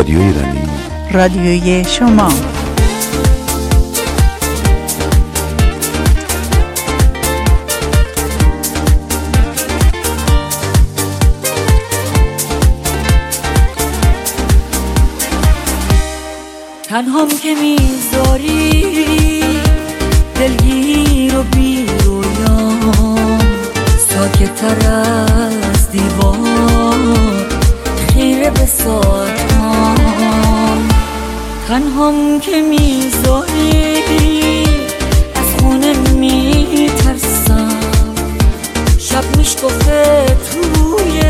رادیو ایرانی رادیوی شما. تنهام که می‌ذاری دلگیر و بی رویام ساکت تر از دیوار. خیره به تنهام که می‌ذاری از خونه میترسم. شب میشکفه توی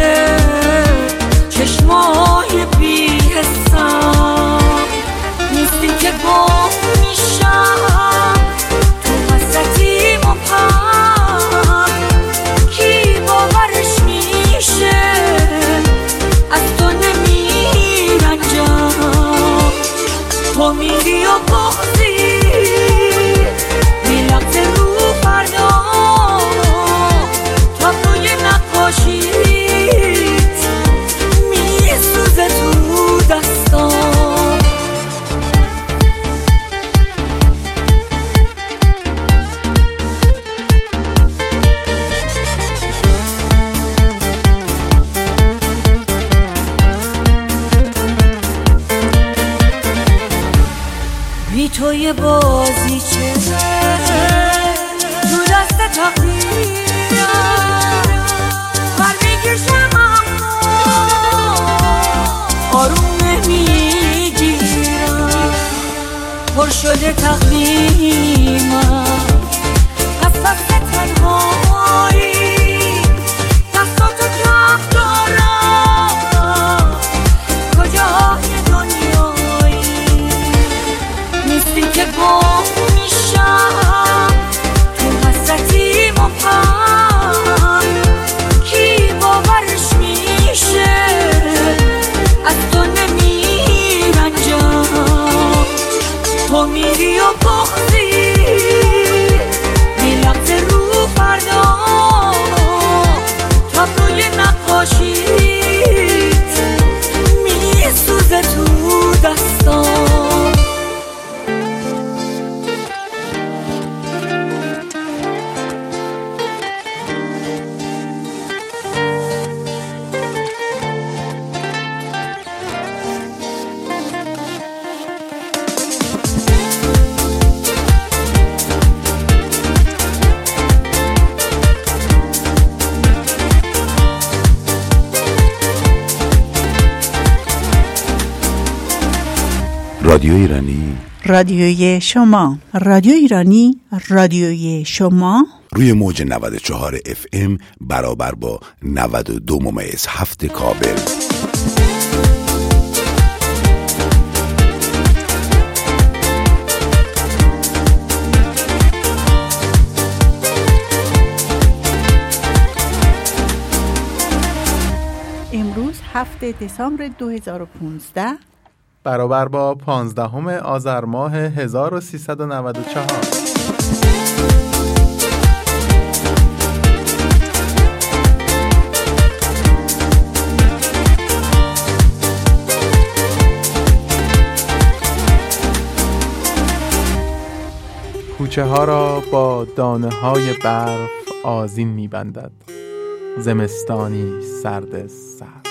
رادیوی شما. رادیو ایرانی رادیوی شما. روی موج 94 اف ام برابر با 92 ممیز هفت کابل. امروز هفته دسامبر 2015 برابر با 15 آذر ماه 1394 کوچه ها را با دانه های برف آزین می بندد زمستانی سرد سرد.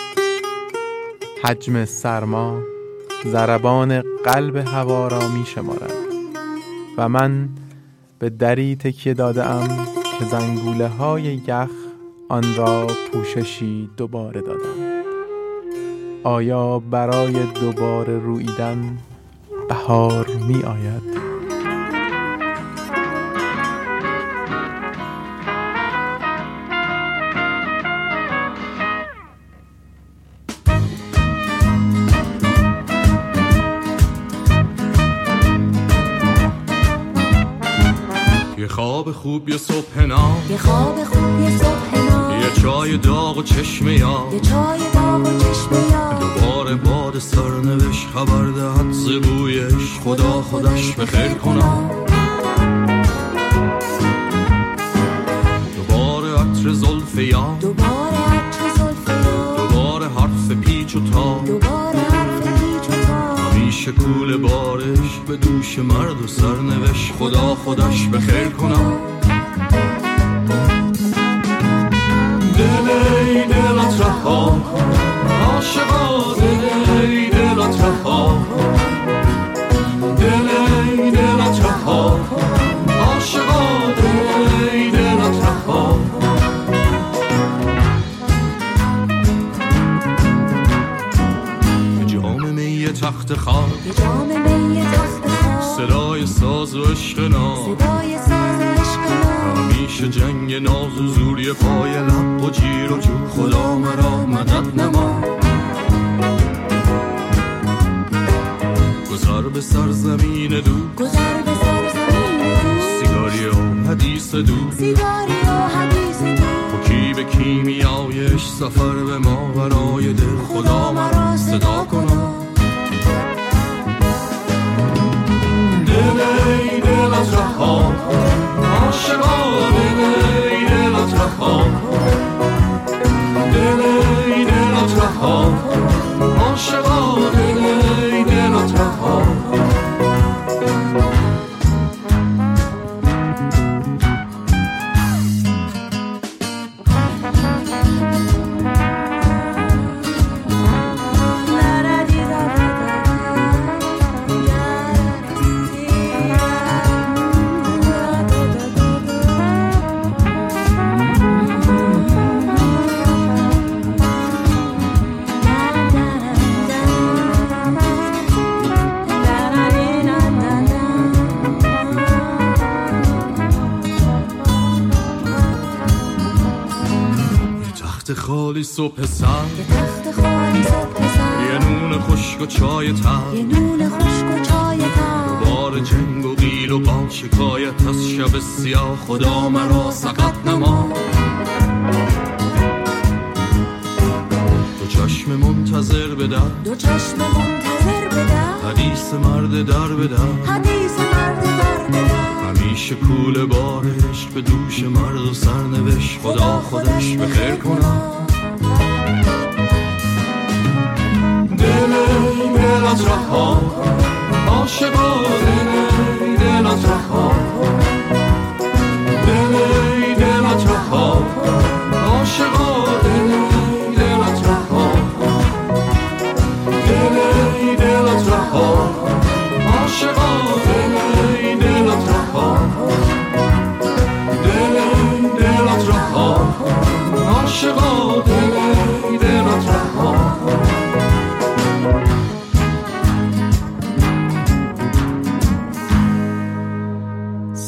حجم سرما ضربان قلب هوا را می شمارد و من به دری تکیه داده ام که زنگوله های یخ آن را پوششی دوباره دادند آیا برای دوباره رویدن بهار می آید؟ خوب یه صبح نام یه خواب خوب یه صبح نام یه چای داغ و چشم یا یه چای داغ و چشم یار. دوباره باد سرنوشت خبر دهد زبویش خدا خودش به خیر کنم دوباره عطر زلف یا دوباره عطر زلف یار. دوباره حرف پیچ و تا دوباره کول بارش به دوش مرد و سرنوشت خدا خودش به خیر کنم. دل ای دلت رها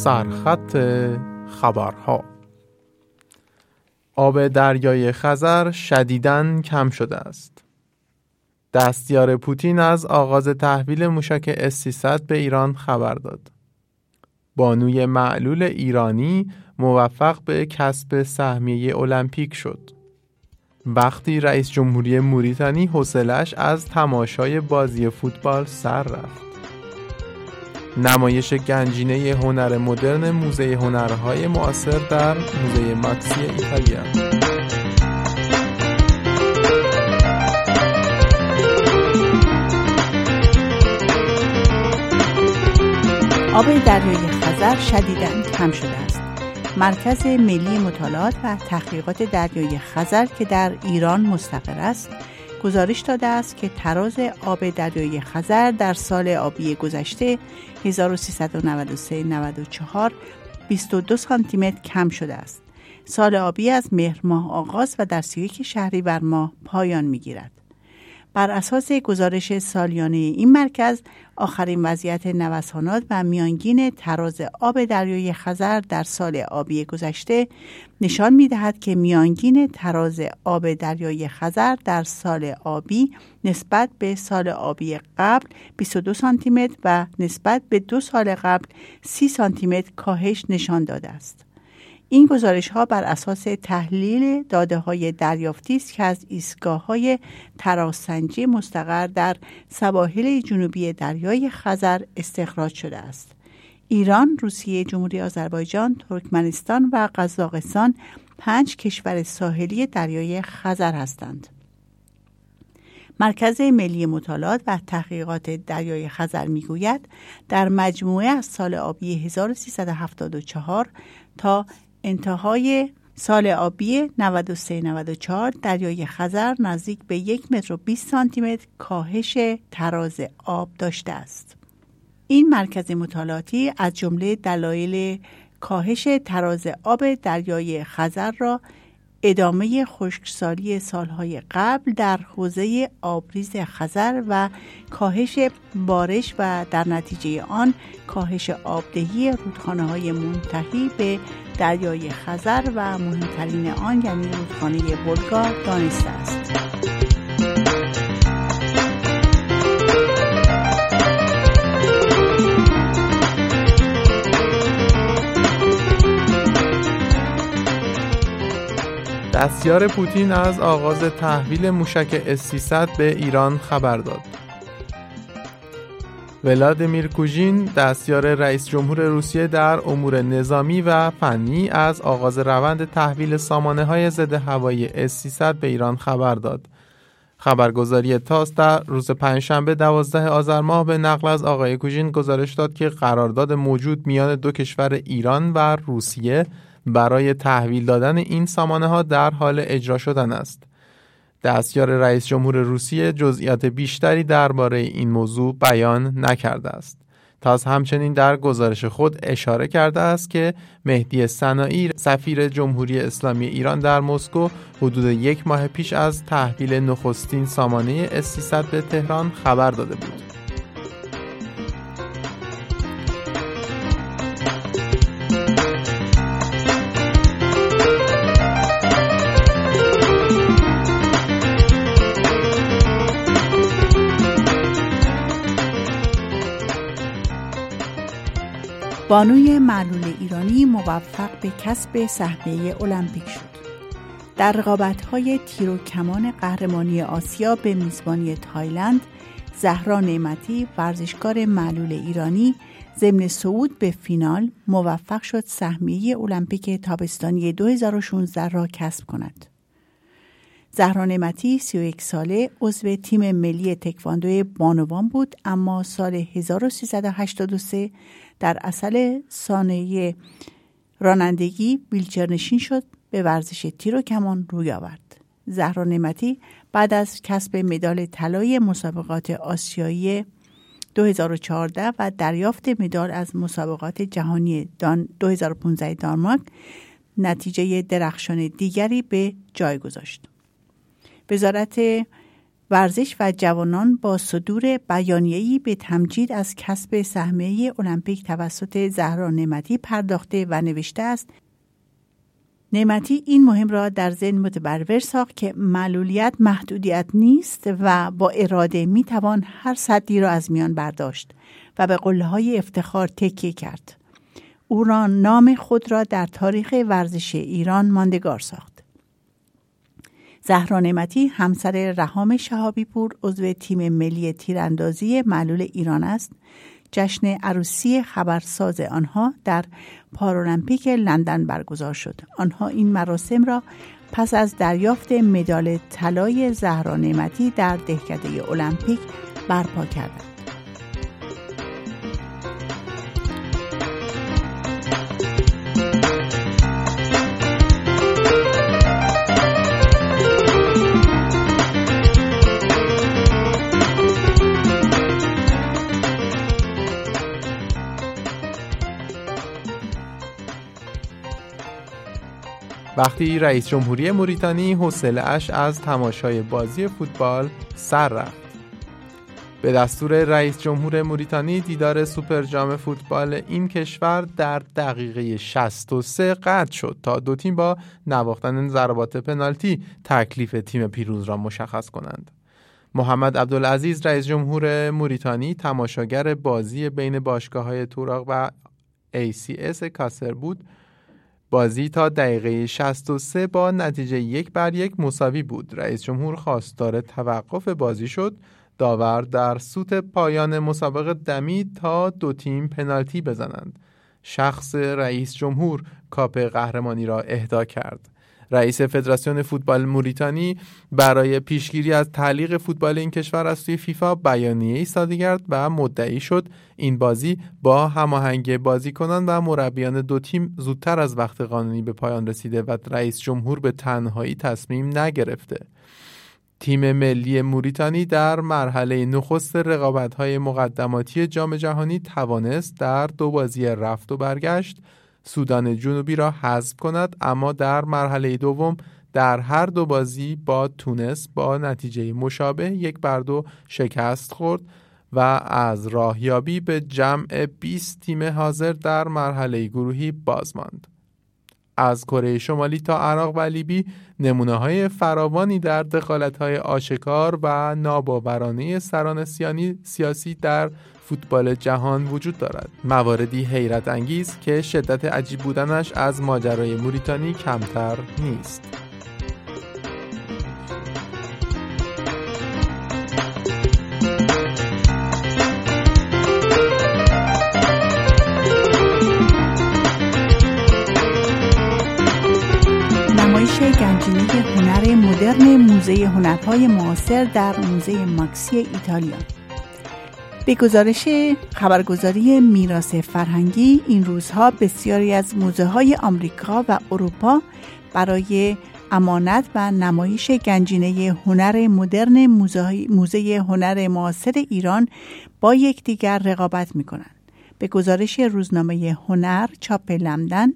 سرخط خبرها آب دریای خزر شدیداً کم شده است. دستیار پوتین از آغاز تحویل موشک اس به ایران خبر داد. بانوی معلول ایرانی موفق به کسب سهمیه المپیک شد. وقتی رئیس جمهوری موریتانی حوصلش از تماشای بازی فوتبال سر رفت. نمایش گنجینه هنر مدرن موزه هنرهای معاصر در موزه ماکسی ایتالیا آب دریای خزر شدیداً کم شده است. مرکز ملی مطالعات و تحقیقات دریای خزر که در ایران مستقر است، گزارش داده است که تراز آب دریای خزر در سال آبی گذشته 1393-94 22 سانتی متر کم شده است. سال آبی از مهر ماه آغاز و در 31 شهریور ماه پایان می‌گیرد. بر اساس گزارش سالیانه این مرکز آخرین وضعیت نوسانات و میانگین تراز آب دریای خزر در سال آبی گذشته نشان می دهد که میانگین تراز آب دریای خزر در سال آبی نسبت به سال آبی قبل 22 سانتی متر و نسبت به دو سال قبل 30 سانتی متر کاهش نشان داده است. این گزارش ها بر اساس تحلیل داده های دریافتی است که از ایستگاه های تراسنجی مستقر در سواحل جنوبی دریای خزر استخراج شده است. ایران، روسیه، جمهوری آذربایجان، ترکمنستان و قزاقستان پنج کشور ساحلی دریای خزر هستند. مرکز ملی مطالعات و تحقیقات دریای خزر می‌گوید در مجموعه از سال آبی 1374 تا انتهای سال آبی 93-94 دریای خزر نزدیک به یک متر و 20 سانتی متر کاهش تراز آب داشته است. این مرکز مطالعاتی از جمله دلایل کاهش تراز آب دریای خزر را ادامه خشکسالی سالهای قبل در حوزه آبریز خزر و کاهش بارش و در نتیجه آن کاهش آبدهی رودخانه های منتهی به دریای خزر و مهمترین آن یعنی رودخانه بلگار دانسته است. دستیار پوتین از آغاز تحویل موشک اس به ایران خبر داد. ولادیمیر کوژین دستیار رئیس جمهور روسیه در امور نظامی و فنی از آغاز روند تحویل سامانه های ضد هوایی اس به ایران خبر داد. خبرگزاری تاس در روز پنجشنبه 12 آذر ماه به نقل از آقای کوژین گزارش داد که قرارداد موجود میان دو کشور ایران و روسیه برای تحویل دادن این سامانه ها در حال اجرا شدن است. دستیار رئیس جمهور روسیه جزئیات بیشتری درباره این موضوع بیان نکرده است. تاس همچنین در گزارش خود اشاره کرده است که مهدی سنایی سفیر جمهوری اسلامی ایران در مسکو حدود یک ماه پیش از تحویل نخستین سامانه اس به تهران خبر داده بود. بانوی معلول ایرانی موفق به کسب سهمیه المپیک شد. در رقابت های تیر و کمان قهرمانی آسیا به میزبانی تایلند، زهرا نعمتی ورزشکار معلول ایرانی ضمن صعود به فینال موفق شد سهمیه المپیک تابستانی 2016 را کسب کند. زهرا نعمتی 31 ساله عضو تیم ملی تکواندو بانوان بود اما سال 1383 در اصل سانه رانندگی ویلچرنشین شد به ورزش تیر و کمان روی آورد. زهرا نعمتی بعد از کسب مدال طلای مسابقات آسیایی 2014 و دریافت مدال از مسابقات جهانی دان 2015 دانمارک نتیجه درخشان دیگری به جای گذاشت. وزارت ورزش و جوانان با صدور بیانیه‌ای به تمجید از کسب سهمیه المپیک توسط زهرا نعمتی پرداخته و نوشته است نعمتی این مهم را در ذهن متبرور ساخت که معلولیت محدودیت نیست و با اراده می توان هر صدی را از میان برداشت و به قله های افتخار تکیه کرد. او را نام خود را در تاریخ ورزش ایران ماندگار ساخت. زهرا نعمتی همسر رهام شهابی پور عضو تیم ملی تیراندازی معلول ایران است. جشن عروسی خبرساز آنها در پارالمپیک لندن برگزار شد. آنها این مراسم را پس از دریافت مدال طلای زهرا نعمتی در دهکده المپیک برپا کردند. وقتی رئیس جمهوری موریتانی حوصله اش از تماشای بازی فوتبال سر رفت به دستور رئیس جمهور موریتانی دیدار سوپر جام فوتبال این کشور در دقیقه 63 قطع شد تا دو تیم با نواختن ضربات پنالتی تکلیف تیم پیروز را مشخص کنند. محمد عبدالعزیز رئیس جمهور موریتانی تماشاگر بازی بین باشگاه های توراق و ACS کاسر بود بازی تا دقیقه 63 با نتیجه یک بر یک مساوی بود. رئیس جمهور خواستار توقف بازی شد. داور در سوت پایان مسابقه دمید تا دو تیم پنالتی بزنند. شخص رئیس جمهور کاپ قهرمانی را اهدا کرد. رئیس فدراسیون فوتبال موریتانی برای پیشگیری از تعلیق فوتبال این کشور از توی فیفا بیانیه ای صادر کرد و مدعی شد این بازی با هماهنگی بازیکنان و مربیان دو تیم زودتر از وقت قانونی به پایان رسیده و رئیس جمهور به تنهایی تصمیم نگرفته. تیم ملی موریتانی در مرحله نخست رقابت‌های مقدماتی جام جهانی توانست در دو بازی رفت و برگشت سودان جنوبی را حذف کند اما در مرحله دوم در هر دو بازی با تونس با نتیجه مشابه یک بر دو شکست خورد و از راهیابی به جمع 20 تیم حاضر در مرحله گروهی باز ماند. از کره شمالی تا عراق و لیبی نمونه های فراوانی در دخالت های آشکار و ناباورانه سران سیاسی در فوتبال جهان وجود دارد. مواردی حیرت انگیز که شدت عجیب بودنش از ماجرای موریتانی کمتر نیست. گنجینه هنر مدرن موزه هنرهای معاصر در موزه ماکسی ایتالیا. به گزارش خبرگزاری میراث فرهنگی این روزها بسیاری از موزه های آمریکا و اروپا برای امانت و نمایش گنجینه هنر مدرن موزه, هنر معاصر ایران با یکدیگر رقابت می کنند. به گزارش روزنامه هنر چاپ لندن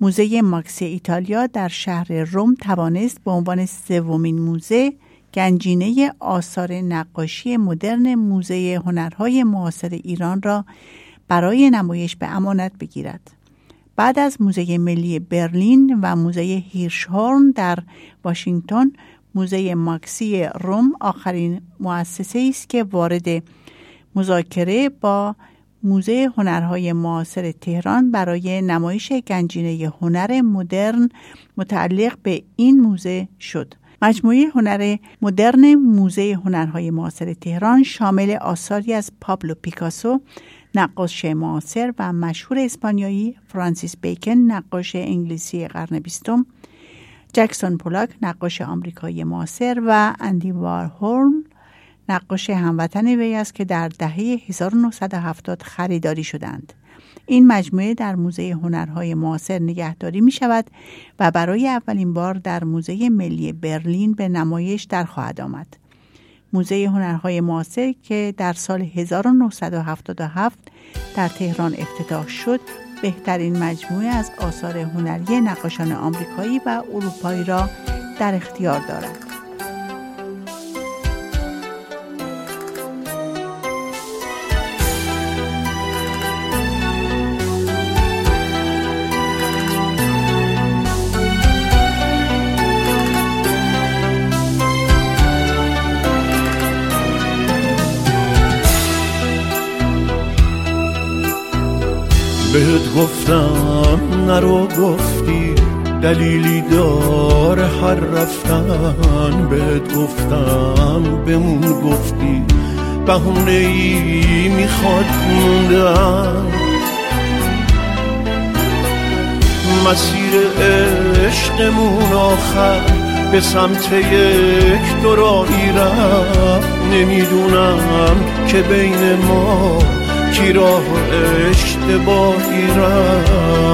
موزه ماکس ایتالیا در شهر روم توانست به عنوان سومین موزه گنجینه آثار نقاشی مدرن موزه هنرهای معاصر ایران را برای نمایش به امانت بگیرد. بعد از موزه ملی برلین و موزه هیرشهورن در واشنگتن موزه ماکسی روم آخرین مؤسسه است که وارد مذاکره با موزه هنرهای معاصر تهران برای نمایش گنجینه هنر مدرن متعلق به این موزه شد. مجموعه هنر مدرن موزه هنرهای معاصر تهران شامل آثاری از پابلو پیکاسو نقاش معاصر و مشهور اسپانیایی فرانسیس بیکن نقاش انگلیسی قرن بیستم جکسون پولاک نقاش آمریکایی معاصر و اندی وارهورن نقاش هموطن وی است که در دهه 1970 خریداری شدند. این مجموعه در موزه هنرهای معاصر نگهداری می شود و برای اولین بار در موزه ملی برلین به نمایش در خواهد آمد. موزه هنرهای معاصر که در سال 1977 در تهران افتتاح شد بهترین مجموعه از آثار هنری نقاشان آمریکایی و اروپایی را در اختیار دارد. بهت گفتم نرو گفتی دلیلی داره هر رفتن. بهت گفتم بمون گفتی بهونه ای می‌خواد موندن. مسیر عشقمون آخر به سمت یک دورایی رفت. نمی‌دونم که بین ما کی راه اشتباهی رفت.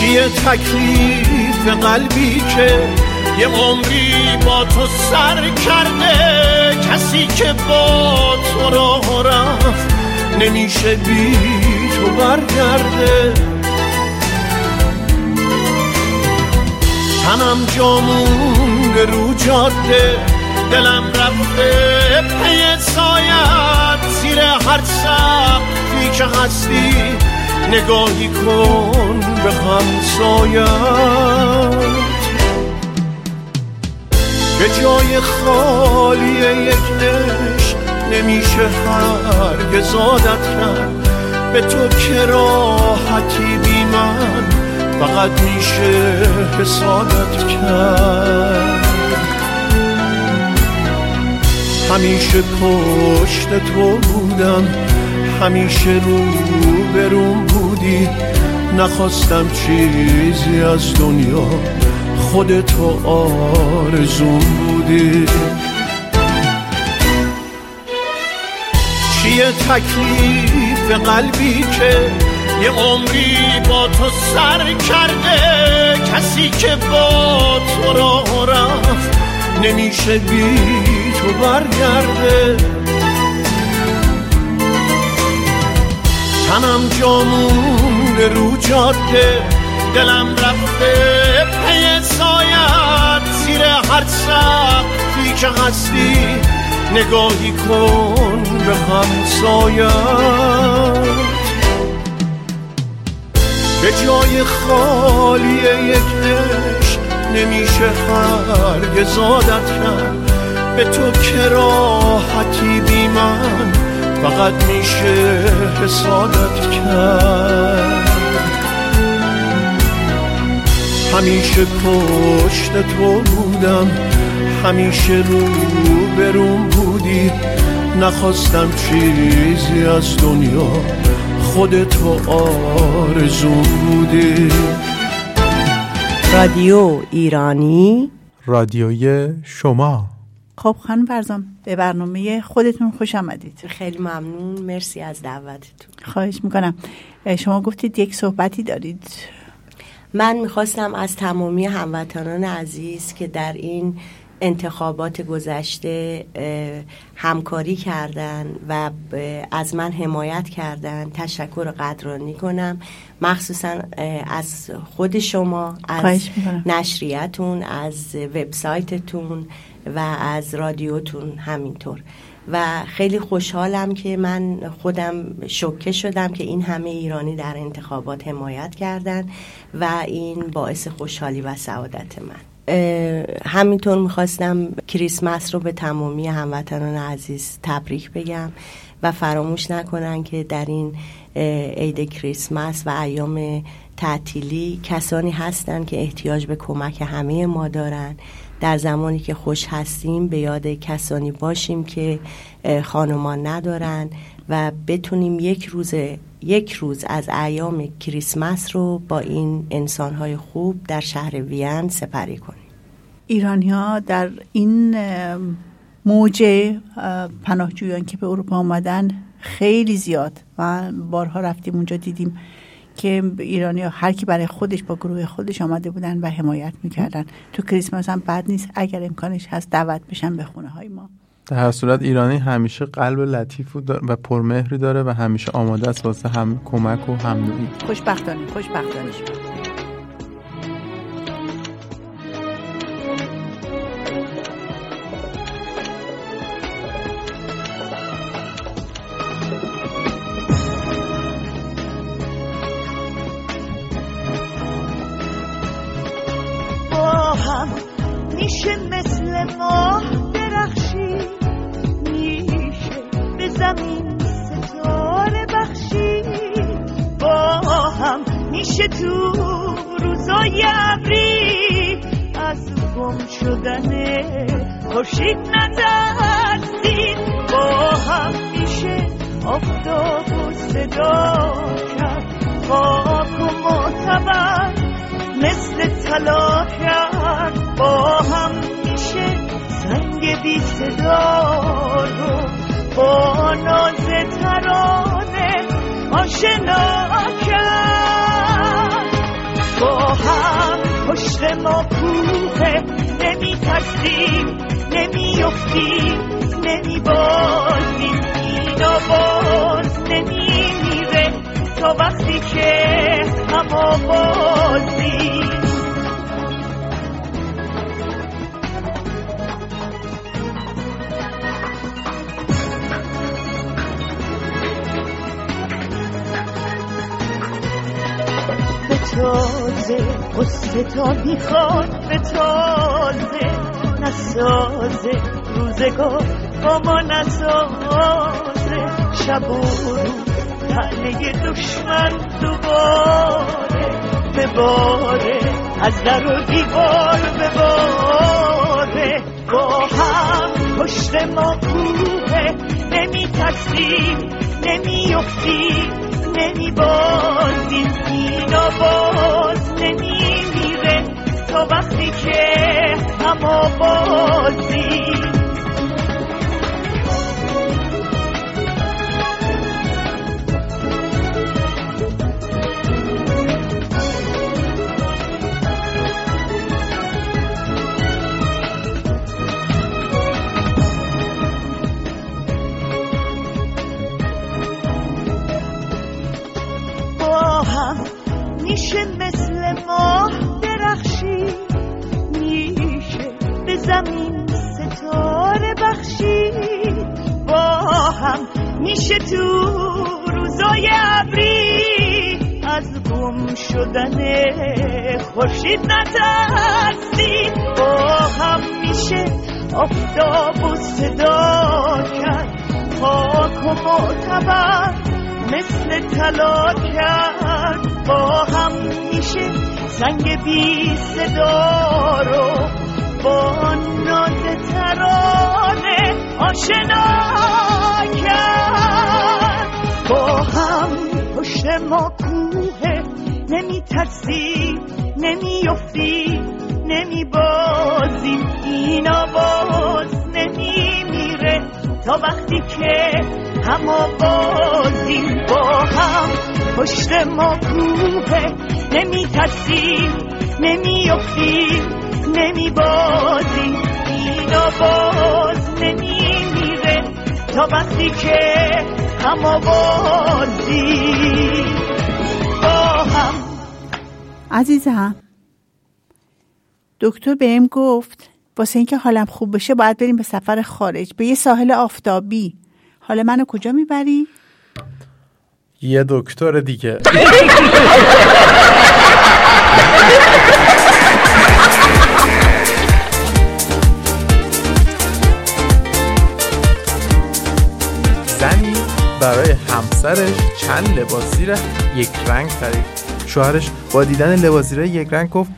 چیه تکلیف قلبی که یه عمری با تو سر کرده کسی که با تو راه رفت نمیشه بی تو برگرده. تنم جامون رو جاده دلم رفته پی سایت. زیر هر سقفی که هستی نگاهی کن به همسایت به جای خالی یک عشق نمیشه هرگز عادت کرد. به تو که راحتی بی من فقط میشه حسادت کرد. همیشه پشت تو بودم همیشه رو بروم بودی. نخواستم چیزی از دنیا خودتو آرزون بودی. چیه تکلیف قلبی که یه عمری با تو سر کرده؟ کسی که با تو راه رفت نمیشه بی تو برگرده. تنم جامونده رو جاده دلم رفته پی سایت زیر هر سقفی که هستی نگاهی کن به همسایت به جای خالی یک عشق نمیشه هرگز عادت کرد. به تو که راحتی بی من فقط میشه حسادت کرد. همیشه پشت تو بودم همیشه رو بروم بودی. نخواستم چیزی از دنیا خودتو آرزون بودی. رادیو ایرانی. رادیوی شما. خب خانم فرزان به برنامه خودتون خوش آمدید. خیلی ممنون. مرسی از دعوتتون. خواهش می‌کنم. شما گفتید یک صحبتی دارید. من می‌خواستم از تمامی هموطنان عزیز که در این انتخابات گذشته همکاری کردن و از من حمایت کردن تشکر قدرانی کنم. مخصوصا از خود شما از نشریتون از وبسایتتون و از رادیوتون همینطور. و خیلی خوشحالم که من خودم شوکه شدم که این همه ایرانی در انتخابات حمایت کردن و این باعث خوشحالی و سعادت من. همینطور می‌خواستم کریسمس رو به تمامی هموطنان عزیز تبریک بگم و فراموش نکنن که در این عید کریسمس و ایام تعطیلی کسانی هستند که احتیاج به کمک همه ما دارن. در زمانی که خوش هستیم به یاد کسانی باشیم که خانمان ندارن و بتونیم یک روز یک روز از ایام کریسمس رو با این انسانهای خوب در شهر وین سپری کنیم. ایرانی ها در این موج پناهجویان که به اروپا آمدن خیلی زیاد و بارها رفتیم اونجا دیدیم که ایرانی هر کی برای خودش با گروه خودش آمده بودن و حمایت می‌کردن. تو کریسمس هم بد نیست. اگر امکانش هست دعوت بشن به خونه های ما. در هر صورت ایرانی همیشه قلب لطیف و پرمهری داره و همیشه آماده است واسه هم کمک و همدلی خوشبختانه خوشبختانه خورشید نترسید با هم میشه آفتاب و صدا کرد. خاک و معتبر مثل طلا کرد. با هم میشه سنگ بی صدا رو. با ناز ترانه آشنا کرد. با هم پشت ما کوه نمی ترسیم نمی افتیم نمی بازیم این باز نمی میره تا وقتی که هم آوازیم تازه قصه تا می‌خواد به تازه نسازه روزگار با ما نسازه. شب و روز تنه دشمن دوباره بباره از در و دیوار بباره با هم پشت ما کوه نمی ترسیم نمی افتیم نمی بازیم اینا باز نمی تا وقتی که هم بازیم زمین ستاره بخشی. با هم میشه تو روزای ابری. از گم شدن خورشید نترسی. با هم میشه آفتاب و صدا کرد. خاک و معتبر مثل طلا کرد. با هم میشه سنگ بی صدا رو با ناز ترانه آشنا کرد. با هم پشت ما کوه نمی ترسی نمی افتی نمی بازیم این آواز نمی میره تا وقتی که هم بازیم با هم پشت ما کوه نمی ترسیم نمی افتیم نمی بازیم این آواز نمی میره تا وقتی که هم بازیم با هم. عزیزم. دکتر بهم گفت واسه اینکه حالم خوب بشه باید بریم به سفر خارج به یه ساحل آفتابی. حالا منو کجا می‌بری؟ یه دکتر دیگه. برای همسرش چند لباسی را یک رنگ خرید. شوهرش با دیدن لباسی را یک رنگ گفت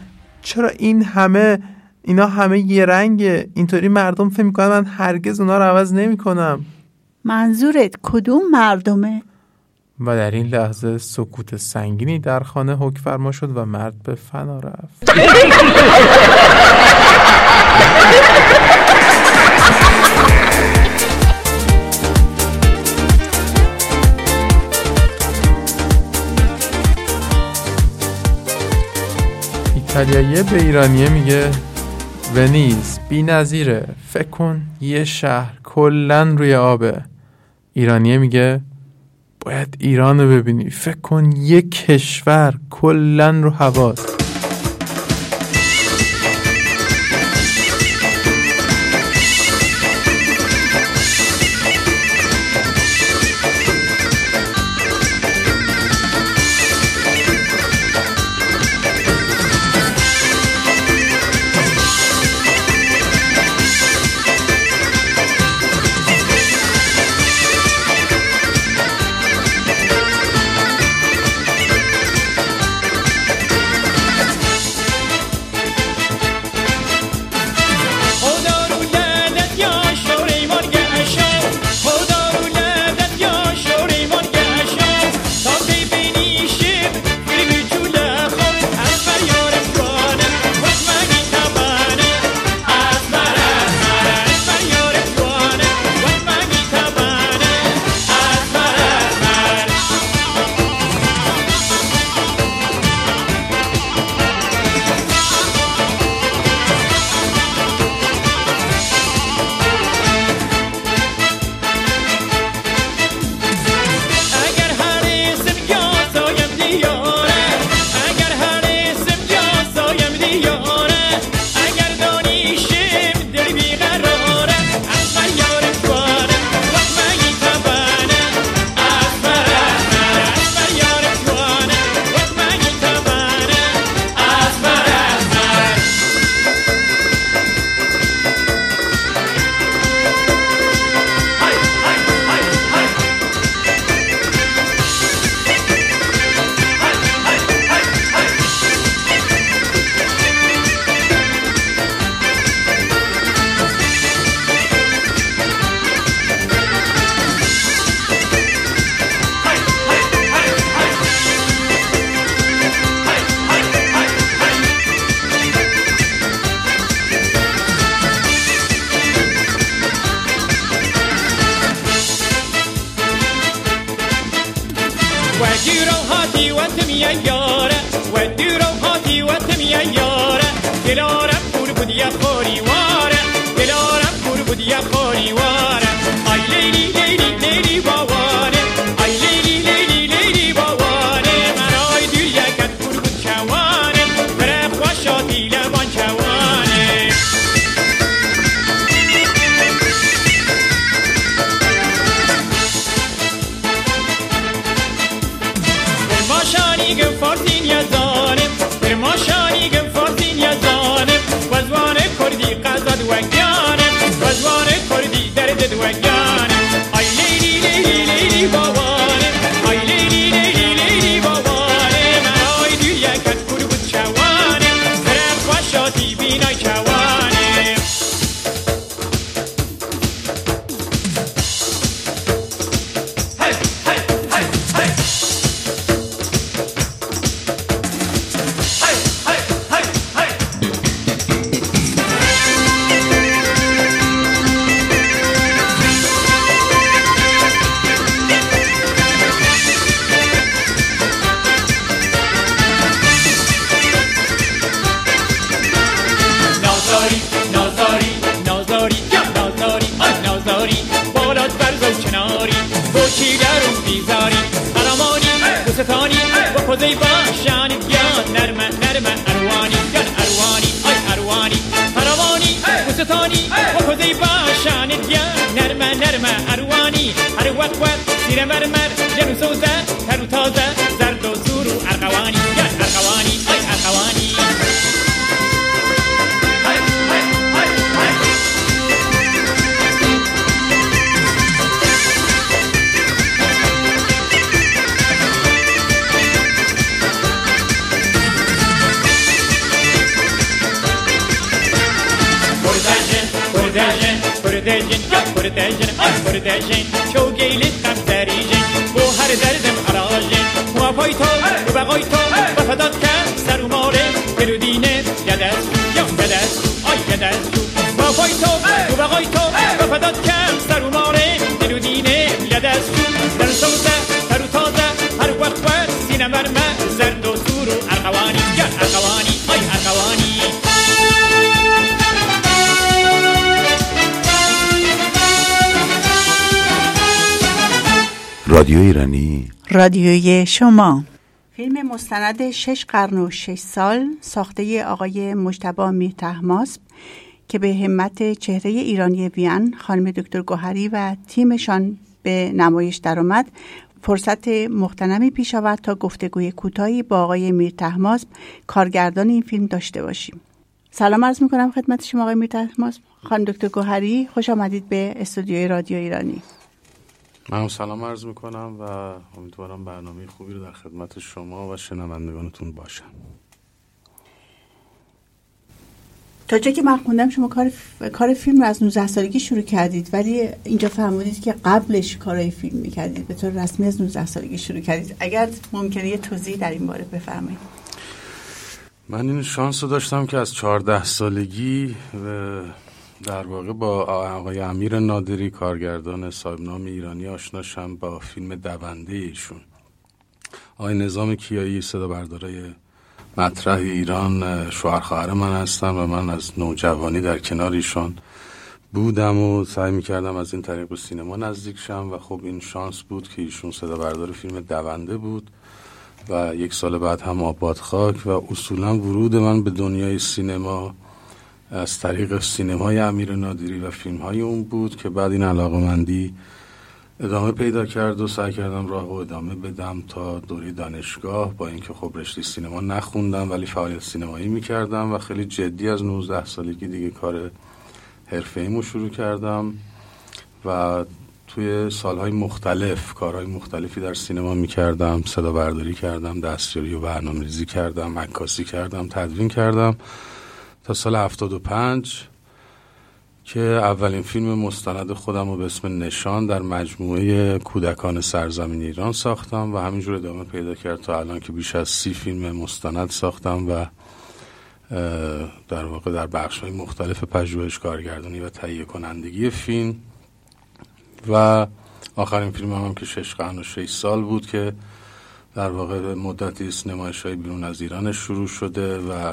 چرا این همه اینا همه یه رنگه؟ اینطوری مردم فکر می‌کنن من هرگز اونا رو عوض نمی‌کنم. منظورت کدوم مردمه؟ و در این لحظه سکوت سنگینی در خانه حک فرما شد و مرد به فنا رفت. ایتالیاییه به ایرانیه میگه ونیز بی نظیره فکر کن یه شهر کلا روی آبه. ایرانیه میگه باید ایران رو ببینی فکر کن یه کشور کلا رو هواست. Purdajin, purdajin, purdajin, ya purdajin, ay purdajin Çok eğilit kamserijin, bu her derdim arajin Muafay to, bu bagay to, vefedat ke serumare Gelu dine, ya dest, ya dest, ay ya dest Muafay to, bu bagay to, رادیو ایرانی. رادیوی شما. فیلم مستند شش قرن و شش سال ساخته آقای مجتبا میر طهماسب که به همت چهره ایرانی وین خانم دکتر گوهری و تیمشان به نمایش درآمد فرصت مختنمی پیش آورد تا گفتگوی کوتاهی با آقای میر طهماسب کارگردان این فیلم داشته باشیم. سلام عرض می‌کنم خدمت شما آقای میر طهماسب خانم دکتر گوهری خوش آمدید به استودیوی رادیو ایرانی. من هم سلام عرض می‌کنم و امیدوارم برنامه خوبی رو در خدمت شما و شنوندگانتون باشم تا جایی که من خوندم شما کار, ف... کار فیلم رو از 19 سالگی شروع کردید ولی اینجا فرمودید که قبلش کارهای فیلم می‌کردید. به طور رسمی از 19 سالگی شروع کردید. اگر ممکنه یه توضیح در این باره بفرمایید. من این شانس رو داشتم که از 14 سالگی و در واقع با آقای امیر نادری کارگردان صاحب نام ایرانی آشنا شم با فیلم دونده ایشون. آقای نظام کیایی صدا بردارای مطرح ایران شوهر خواهر من هستم و من از نوجوانی در کنار ایشان بودم و سعی می‌کردم از این طریق به سینما نزدیک شم و خب این شانس بود که ایشون صدا بردار فیلم دونده بود و یک سال بعد هم آباد خاک و اصولا ورود من به دنیای سینما از طریق سینمای امیر نادری و فیلم های اون بود که بعد این علاقه مندی ادامه پیدا کرد و سعی کردم راه و ادامه بدم تا دوره دانشگاه با اینکه خب رشته سینما نخوندم ولی فعالیت سینمایی می‌کردم و خیلی جدی از 19 سالگی دیگه کار حرفه ایمو شروع کردم و توی سالهای مختلف کارهای مختلفی در سینما می‌کردم صدا برداری کردم دستیاری و برنامه ریزی کردم عکاسی کردم تدوین کردم. تا سال 75 که اولین فیلم مستند خودم رو به اسم نشان در مجموعه کودکان سرزمین ایران ساختم و همینجور ادامه پیدا کرد تا الان که بیش از سی فیلم مستند ساختم و در واقع در بخش های مختلف پژوهش کارگردانی و تهیه کنندگی فیلم. و آخرین فیلم هم که شش قرن و شش سال بود که در واقع مدتی است نمایش های بیرون از ایران شروع شده و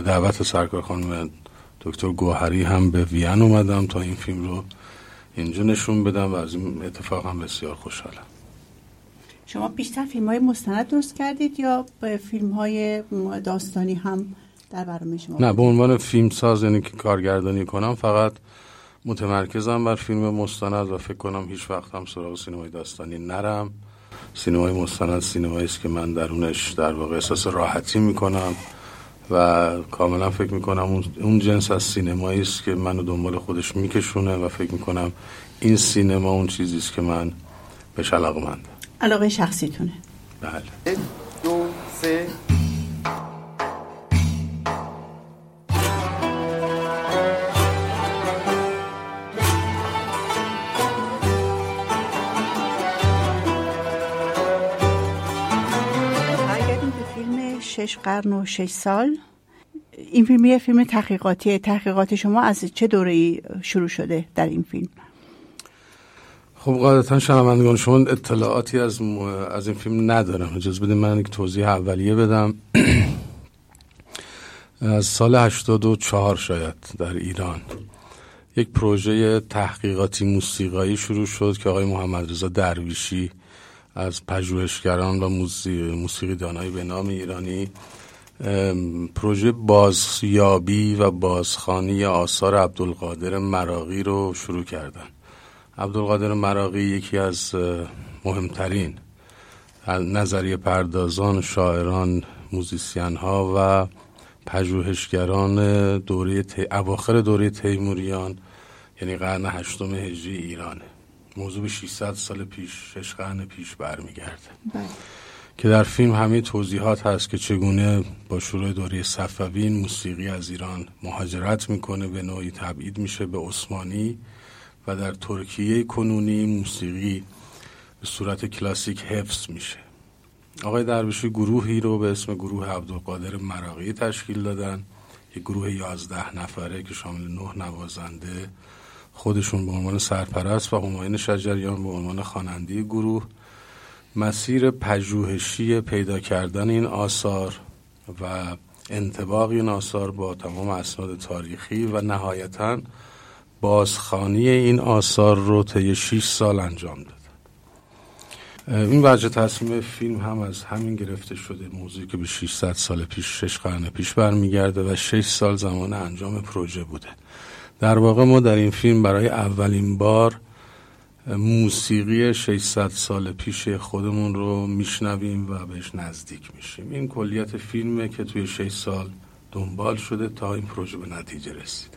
به دعوت سرکار خانم دکتر گوهری هم به وین اومدم تا این فیلم رو اینجا نشون بدم و از این اتفاق هم بسیار خوشحالم. شما بیشتر فیلم های مستند درست کردید یا به فیلم های داستانی هم در برنامه شما نه به عنوان فیلم ساز یعنی که کارگردانی کنم فقط متمرکزم بر فیلم مستند و فکر کنم هیچ وقت هم سراغ سینمای داستانی نرم. سینمای مستند سینمایی است که من درونش در واقع احساس راحتی می‌کنم. و کاملا فکر می‌کنم اون, اون جنس از سینمایی است که منو دنبال خودش میکشونه و فکر می‌کنم این سینما اون چیزی است که من بهش علاقمندم. علاقه شخصیتونه. بله. دو سه. شش قرن و شش سال. این فیلم یه فیلم تحقیقاتی تحقیقات شما از چه دوره شروع شده در این فیلم؟ خب قاعدتا شنوندگان شما اطلاعاتی از م- از این فیلم ندارم. اجازه بدید من یک توضیح اولیه بدم. از سال 84 شاید در ایران. یک پروژه تحقیقاتی موسیقایی شروع شد که آقای محمد رضا درویشی از پژوهشگران و موسیقی, به نام ایرانی پروژه بازیابی و بازخوانی آثار عبدالقادر مراغی رو شروع کردن. عبدالقادر مراغی یکی از مهمترین نظریه پردازان شاعران موزیسین ها و پژوهشگران دوره ت... اواخر دوره تیموریان یعنی قرن هشتم هجری ایرانه. موضوع به 600 سال پیش شش قرن پیش برمیگرده. که در فیلم همه توضیحات هست که چگونه با شروع دوره صفوی این موسیقی از ایران مهاجرت می‌کنه به نوعی تبعید میشه به عثمانی و در ترکیه کنونی موسیقی به صورت کلاسیک حفظ میشه. آقای درویشی گروهی رو به اسم گروه عبدالقادر مراقی تشکیل دادن. یک گروه یازده نفره که شامل نه نوازنده خودشون به عنوان سرپرست و هماین شجریان به عنوان خواننده گروه مسیر پژوهشی پیدا کردن این آثار و انطباق این آثار با تمام اسناد تاریخی و نهایتا بازخانی این آثار رو طی 6 سال انجام داد. این وجه تصمیم فیلم هم از همین گرفته شده. موضوعی که به 600 سال پیش 6 قرن پیش برمیگرده و 6 سال زمان انجام پروژه بوده. در واقع ما در این فیلم برای اولین بار موسیقی 600 سال پیش خودمون رو میشنویم و بهش نزدیک میشیم. این کلیت فیلمه که توی 6 سال دنبال شده تا این پروژه به نتیجه رسیده.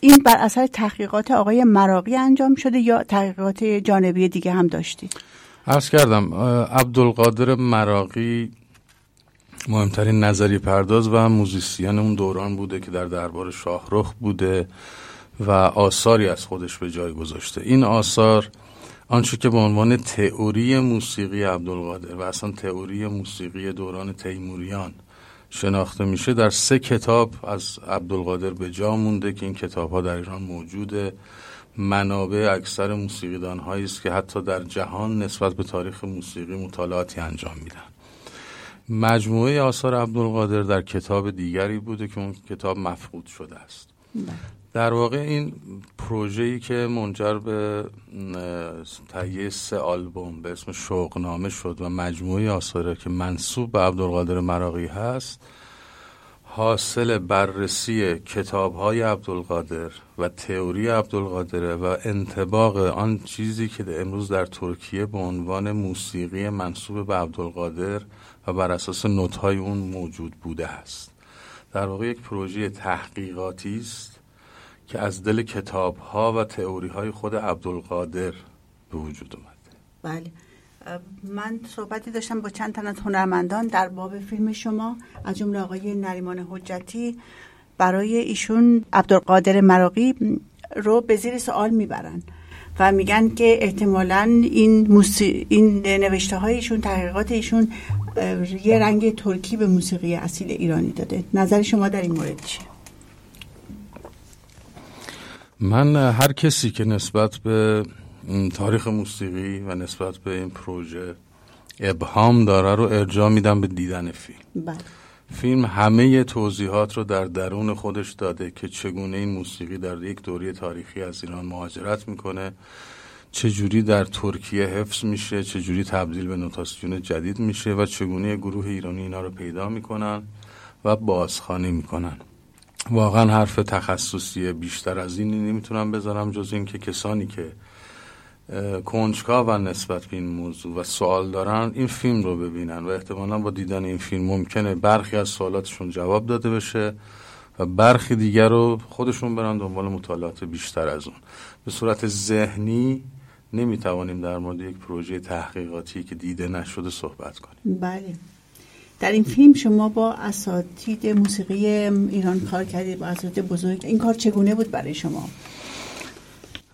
این بر اثر تحقیقات آقای مراقی انجام شده یا تحقیقات جانبی دیگه هم داشتید عرض کردم عبدالقادر مراقی مهمترین نظری پرداز و موزیسین اون دوران بوده که در دربار شاهرخ بوده. و آثاری از خودش به جای گذاشته. این آثار آنچه که به عنوان تئوری موسیقی عبدالقادر و اصلا تئوری موسیقی دوران تیموریان شناخته میشه در سه کتاب از عبدالقادر به جا مونده که این کتاب ها در ایران موجوده. منابع اکثر موسیقیدان هایی است که حتی در جهان نسبت به تاریخ موسیقی مطالعاتی انجام میدن. مجموعه آثار عبدالقادر در کتاب دیگری بوده که اون کتاب مفقود شده است. در واقع این پروژه‌ای که منجر به تهیه سه آلبوم به اسم شوقنامه شد و مجموعه آثاره که منصوب به عبدالقادر مراقی هست حاصل بررسی کتاب های عبدالقادر و تئوری عبدالقادره و انتباق آن چیزی که امروز در ترکیه به عنوان موسیقی منصوب به عبدالقادر و بر اساس نوت های اون موجود بوده است. در واقع یک پروژه تحقیقاتی است که از دل کتاب ها و تئوری های خود عبدالقادر به وجود اومد بله. من صحبتی داشتم با چند تن از هنرمندان در باب فیلم شما از جمله آقای نریمان حجتی. برای ایشون عبدالقادر مراقی رو به زیر سوال می‌برن و میگن که احتمالا این, موسی... این نوشته هایشون تحقیقات ایشون یه رنگ ترکی به موسیقی اصیل ایرانی داده. نظر شما در این مورد چیه؟ من هر کسی که نسبت به تاریخ موسیقی و نسبت به این پروژه ابهام داره رو ارجاع میدم به دیدن فیلم. بله. فیلم همه توضیحات رو در درون خودش داده که چگونه این موسیقی در یک دوره تاریخی از ایران مهاجرت می‌کنه چجوری در ترکیه حفظ میشه چجوری تبدیل به نوتاسیون جدید میشه و چگونه گروه ایرانی اینا رو پیدا می‌کنن و بازخوانی می‌کنن. واقعا حرف تخصصی بیشتر از این نمی‌تونم بذارم جز اینکه کسانی که کنجکاون نسبت به این موضوع و سوال دارن این فیلم رو ببینن و احتمالا با دیدن این فیلم ممکنه برخی از سوالاتشون جواب داده بشه و برخی دیگر رو خودشون برن دنبال مطالعات بیشتر از اون. به صورت ذهنی نمی‌توانیم در مورد یک پروژه تحقیقاتی که دیده نشده صحبت کنیم. بله. در این فیلم شما با اساتید موسیقی ایران کار کردید با اساتید بزرگ. این کار چگونه بود برای شما؟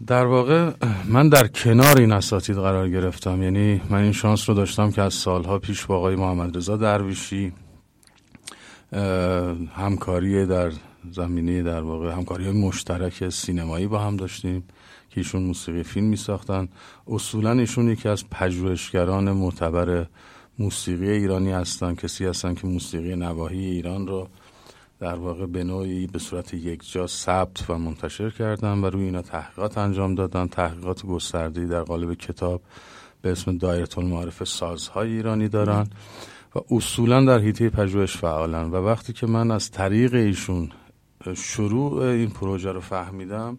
در واقع من در کنار این اساتید قرار گرفتم. یعنی من این شانس رو داشتم که از سالها پیش با آقای محمد رضا درویشی همکاری در زمینه در واقع همکاری مشترک سینمایی با هم داشتیم که ایشون موسیقی فیلم می ساختن اصولا ایشون یکی از پژوهشگران معتبر موسیقی ایرانی هستن. کسی هستن که موسیقی نواحی ایران رو در واقع به نوعی به صورت یکجا ثبت و منتشر کردن و روی اینا تحقیقات انجام دادن. تحقیقات گسترده‌ای در قالب کتاب به اسم دایره المعارف سازهای ایرانی دارن و اصولا در حیطه پژوهش فعالن. و وقتی که من از طریق ایشون شروع این پروژه رو فهمیدم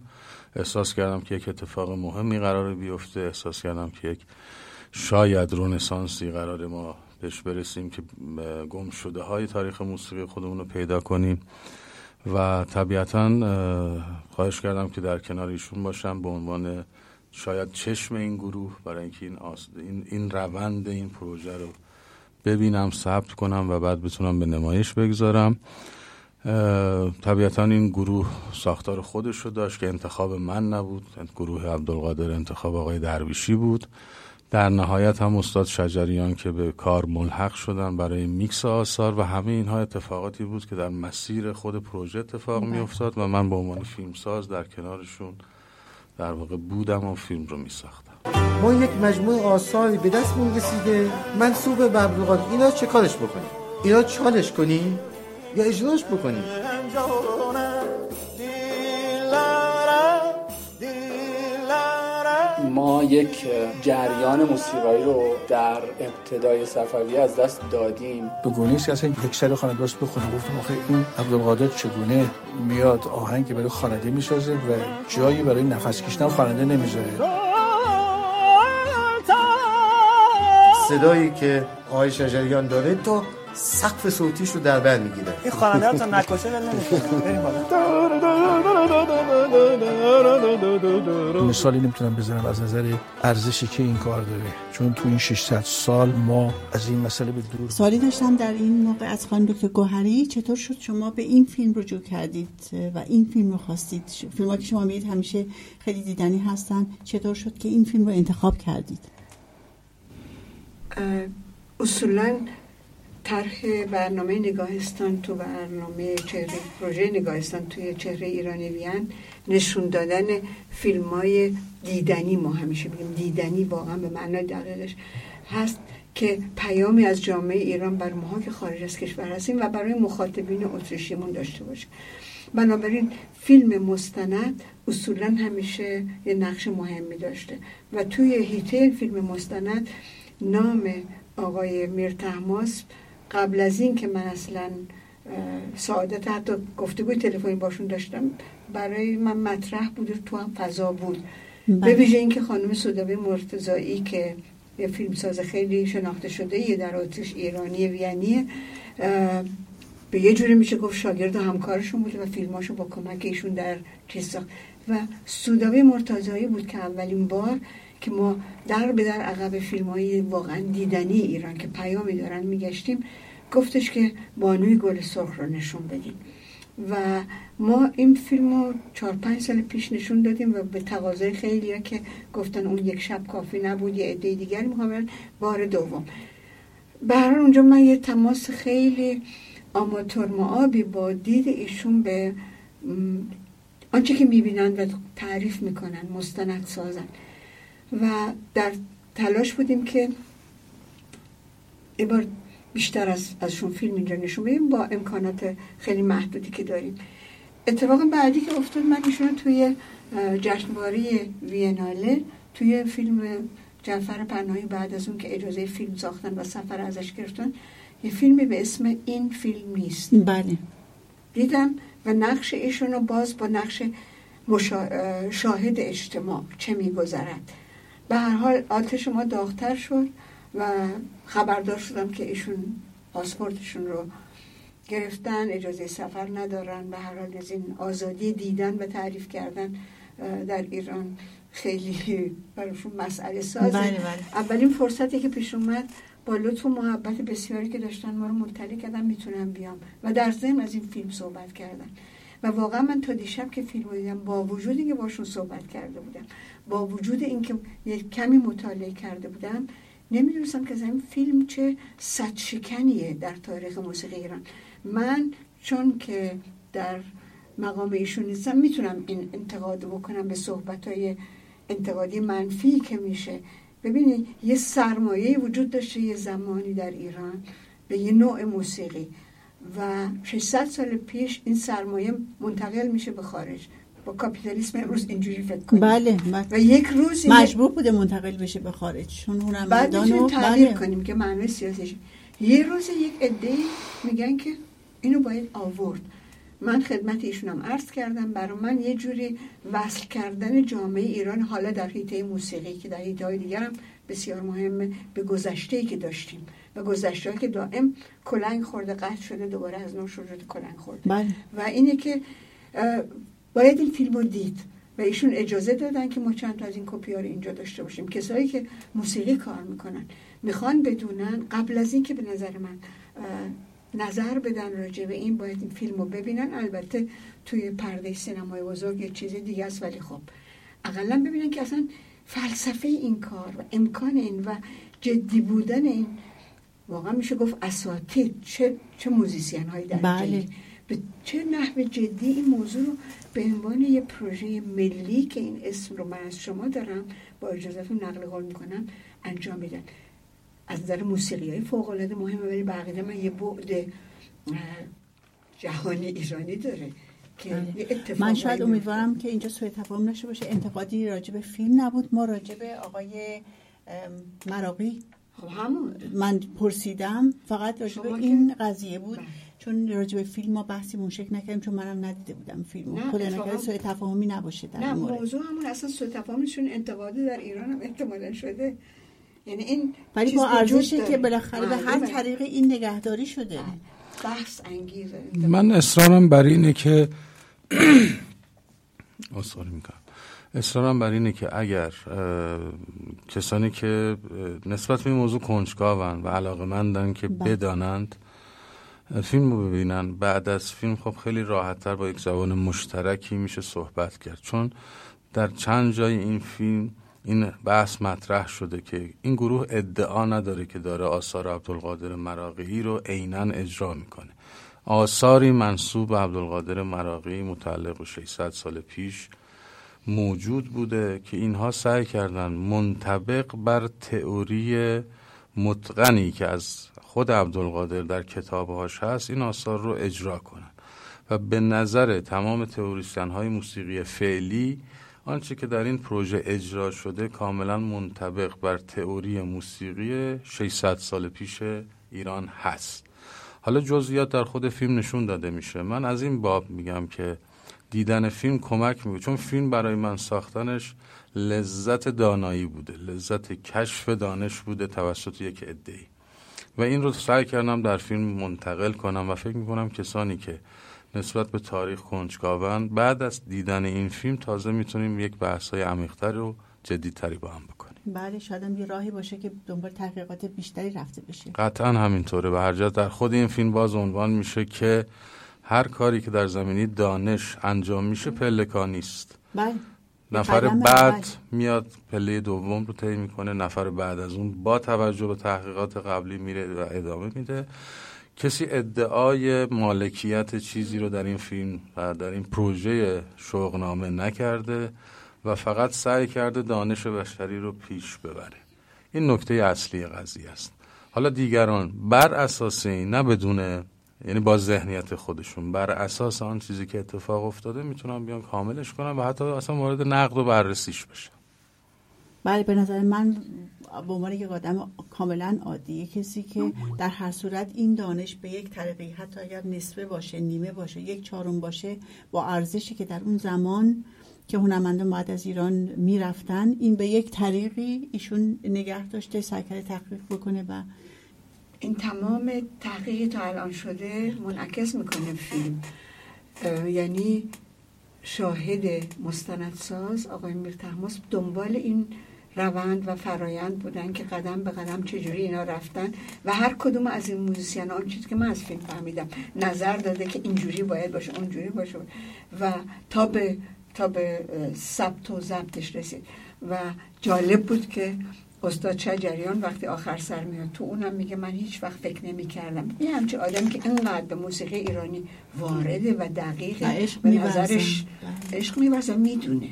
احساس کردم که یک اتفاق مهمی قرار بیفته. احساس کردم که یک شاید رونسانسی قرار ما بهش برسیم که گم شده های تاریخ موسیقی خودمون رو پیدا کنیم. و طبیعتا خواهش کردم که در کنار ایشون باشم به عنوان شاید چشم این گروه برای اینکه این. این این روند این پروژه رو ببینم ثبت کنم و بعد بتونم به نمایش بگذارم. طبیعتا این گروه ساختار خودش رو داشت که انتخاب من نبود. گروه عبدالقادر انتخاب آقای درویشی بود. در نهایت هم استاد شجریان که به کار ملحق شدن برای میکس آثار و همه اینها اتفاقاتی بود که در مسیر خود پروژه اتفاق می افتاد و من به عنوان فیلمساز در کنارشون در واقع بودم و فیلم رو می ساختم ما یک مجموعه آثاری به دستمون رسیده. منصوب به اینا چه کارش بکنیم؟ اینا چالش کنیم یا اجراش بکنیم؟ ما یک جریان موسیقایی رو در ابتدای صفوی از دست دادیم. به گونه است که اصلا یک سر خواننده است بخونه. گفتم آخه این عبدالقادر چگونه میاد آهنگ برای خواننده می‌سازه و جایی برای نفس کشیدن خواننده نمی‌ذاره؟ صدایی که آقای شجریان داره تا سقف صوتیش رو در بر می‌گیره. این خواننده ها تا نکشه ول نمی‌کنه بریم بالا. مثالی نمی‌تونم بزنم از نظر ارزشی که این کار داره. چون تو این 600 سال ما از این مسئله به دور سوالی داشتم در این موقع از خانم دکتر گوهری. چطور شد شما به این فیلم رجوع کردید و این فیلم رو خواستید؟ فیلم که شما می‌دید همیشه خیلی دیدنی هستن. چطور شد که این فیلم رو انتخاب کردید؟ اصولا طرح برنامه نگاهستان تو برنامه چهره پروژه نگاهستان توی چهره ایرانیویان نشون دادن فیلم های دیدنی ما همیشه بگیم دیدنی واقعا به معنای دقیقش هست که پیامی از جامعه ایران بر ماها که خارج از کشور هستیم و برای مخاطبین اتریشیمون داشته باشه بنابراین فیلم مستند اصولا همیشه یه نقش مهمی داشته و توی هیته فیلم مستند نام آقای میر تحماس قبل از این که من اصلا سعادت حتی گفتگوی تلفنی باشون داشتم برای من مطرح بود و تو هم فضا بود. به ویژه اینکه خانم سودابه مرتضایی که یه فیلمساز خیلی شناخته شده یه در آتش ایرانی وینیه به یه جوری میشه گفت شاگرد و همکارشون بوده و فیلماشو با کمک ایشون در چیز و سودابه مرتضایی بود که اولین بار که ما در به در عقب فیلم های واقعا دیدنی ایران که پیامی دارن میگشتیم گفتش که بانوی گل سرخ رو نشون بدیم. و ما این فیلم رو چهار پنج سال پیش نشون دادیم و به تقاضای خیلی که گفتن اون یک شب کافی نبود یه عده دیگری می‌خوام بار دوم. به اونجا من یه تماس خیلی آماتور معابی با دید ایشون به آنچه که می‌بینن و تعریف می‌کنن مستند سازن. و در تلاش بودیم که یه بار بیشتر از ازشون فیلم اینجا نشون بدیم با امکانات خیلی محدودی که داریم. اتفاق بعدی که افتاد من ایشون توی جشنواره ویناله توی فیلم جعفر پناهی بعد از اون که اجازه فیلم ساختن و سفر ازش گرفتن یه فیلمی به اسم این فیلم نیست. بله. دیدم و نقش ایشون رو باز با نقش شاهد اجتماع چه میگذرد. به هر حال آتش ما داغتر شد و خبردار شدم که ایشون پاسپورتشون رو گرفتن اجازه سفر ندارن. به هر حال از این آزادی دیدن و تعریف کردن در ایران خیلی براشون مسئله سازه. بله، بله. اولین فرصتی که پیش اومد با لطف و محبت بسیاری که داشتن ما رو مطلع کردن می‌تونم بیام. و در ضمن از این فیلم صحبت کردن. و واقعا من تا دیشب که فیلم دیدم با وجود اینکه باشون صحبت کرده بودم با وجود اینکه یک کمی مطالعه کرده بودم نمی‌دونستم که این فیلم چه صد شکنیه در تاریخ موسیقی ایران. من چون که در مقام ایشون نیستم می‌تونم این انتقاد بکنم به صحبت های انتقادی منفی که میشه. ببینید یه سرمایه وجود داشته یه زمانی در ایران به یه نوع موسیقی. و 600 سال پیش این سرمایه منتقل میشه به خارج. با کاپیتالیسم امروز اینجوری فکر کنید بله بله. و یک روز مجبور بوده منتقل بشه به خارج. چون بعد هنرمندان می‌تونیم و تغییر بله. کنیم که معنای سیاسیش. یه روز یک عده میگن که اینو باید آورد. من خدمت ایشونم عرض کردم. برای من یه جوری وصل کردن جامعه ایران حالا در حیطه موسیقی که در حیطه های دیگر هم بسیار مهمه به گذشته که داشتیم. و گذشته که دائم کلنگ خورده قطع شده دوباره از نو شروع شده کلنگ خورده. بله. و اینه که باید این فیلم رو دید و ایشون اجازه دادن که ما چند تا از این کپی رو اینجا داشته باشیم. کسایی که موسیقی کار می‌کنن می‌خوان بدونن قبل از این که به نظر من نظر بدن راجع به این باید این فیلم رو ببینن. البته توی پرده سینمای بزرگ یه چیز دیگه است ولی خب اقلا ببینن که اصلا فلسفه این کار و امکان این و جدی بودن این واقعا میشه گفت اساتید چه چه موزیسین هایی در بله. به چه نحو جدی این موضوع رو به عنوان یه پروژه ملی که این اسم رو من از شما دارم با اجازهتون نقل قول می‌کنم انجام میدن از نظر موسیقی های فوق العاده مهمه ولی بقیده من یه بعد جهانی ایرانی داره که بله. من شاید امیدوارم که اینجا سوء تفاهم نشه باشه انتقادی راجع به فیلم نبود ما راجع به آقای مراقی خب همون. من پرسیدم فقط راجع به شما که- این قضیه بود بله. چون راجع به فیلم ما بحثی اون شکل نکردیم چون منم ندیده بودم فیلم. نه، خدا اتفاقا- نکرده سوء تفاهمی نباشه در نه مورد. موضوع همون اصلا سوء تفاهمشون انتقادی در ایران هم احتمالا شده. یعنی این ولی با داره. که بالاخره به هر. طریق این نگهداری شده. بحث انگیزه. من اصرارم بر اینه که اصرار می‌کنم. اصرارم بر اینه که اگر کسانی که نسبت به این موضوع کنجکاون و علاقه مندن که بله. بدانند فیلم رو ببینن. بعد از فیلم خب خیلی راحتتر با یک زبان مشترکی میشه صحبت کرد. چون در چند جای این فیلم این بحث مطرح شده که این گروه ادعا نداره که داره آثار عبدالقادر مراقعی رو عینا اجرا می‌کنه. آثاری منصوب به عبدالقادر مراقعی متعلق به 600 سال پیش موجود بوده که اینها سعی کردن منطبق بر تئوری متقنی که از خود عبدالقادر در کتابهاش هست این آثار رو اجرا کنن. و به نظر تمام تئوریسین های موسیقی فعلی آنچه که در این پروژه اجرا شده کاملا منطبق بر تئوری موسیقی 600 سال پیش ایران هست. حالا جزئیات در خود فیلم نشون داده میشه. من از این باب میگم که دیدن فیلم کمک می‌کنه چون فیلم برای من ساختنش لذت دانایی بوده لذت کشف دانش بوده توسط یک عده‌ای و این رو سعی کردم در فیلم منتقل کنم و فکر می‌کنم کسانی که نسبت به تاریخ کنجکاون بعد از دیدن این فیلم تازه می‌تونیم یک بحث های عمیقتر و جدیتری با هم بکنیم. بله شاید هم یه راهی باشه که دنبال تحقیقات بیشتری رفته بشه قطعا همینطوره. به هر جهت در خود این فیلم باز عنوان میشه که هر کاری که در زمینی دانش انجام میشه پلکانی است بله. نفر بعد اول. میاد پله دوم رو طی می‌کنه نفر بعد از اون با توجه به تحقیقات قبلی میره و ادامه میده. کسی ادعای مالکیت چیزی رو در این فیلم و در این پروژه شوقنامه نکرده و فقط سعی کرده دانش بشری رو پیش ببره. این نکته اصلی قضیه است. حالا دیگران بر اساس این نه بدون یعنی با ذهنیت خودشون. بر اساس آن چیزی که اتفاق افتاده می‌تونن بیان کاملش کنن و حتی اصلا مورد نقد و بررسیش بشه بله به نظر من به عنوان یک آدم کاملا عادی کسی که در هر صورت این دانش به یک طریقی حتی اگر نصفه باشه نیمه باشه یک چهارم باشه با ارزشی که در اون زمان که هنرمندان باید از ایران می‌رفتن این به یک طریقی ایشون نگه داشته کرده تحقیق بکنه و این تمام تحقیقی تا الان شده منعکس می‌کنه فیلم. یعنی شاهد مستندساز آقای میر دنبال این روند و فرایند بودن که قدم به قدم چجوری اینا رفتن و هر کدوم از این موزیسین آن چیزی که من از فیلم فهمیدم نظر داده که اینجوری باید باشه اونجوری باشه و تا به تا به ثبت و ضبطش رسید. و جالب بود که استاد شجریان وقتی آخر سر میاد تو اونم میگه من هیچ وقت فکر نمی کردم این همچه آدم که اینقدر به موسیقی ایرانی وارده و دقیقه به. نظرش عشق میورزه می‌دونه.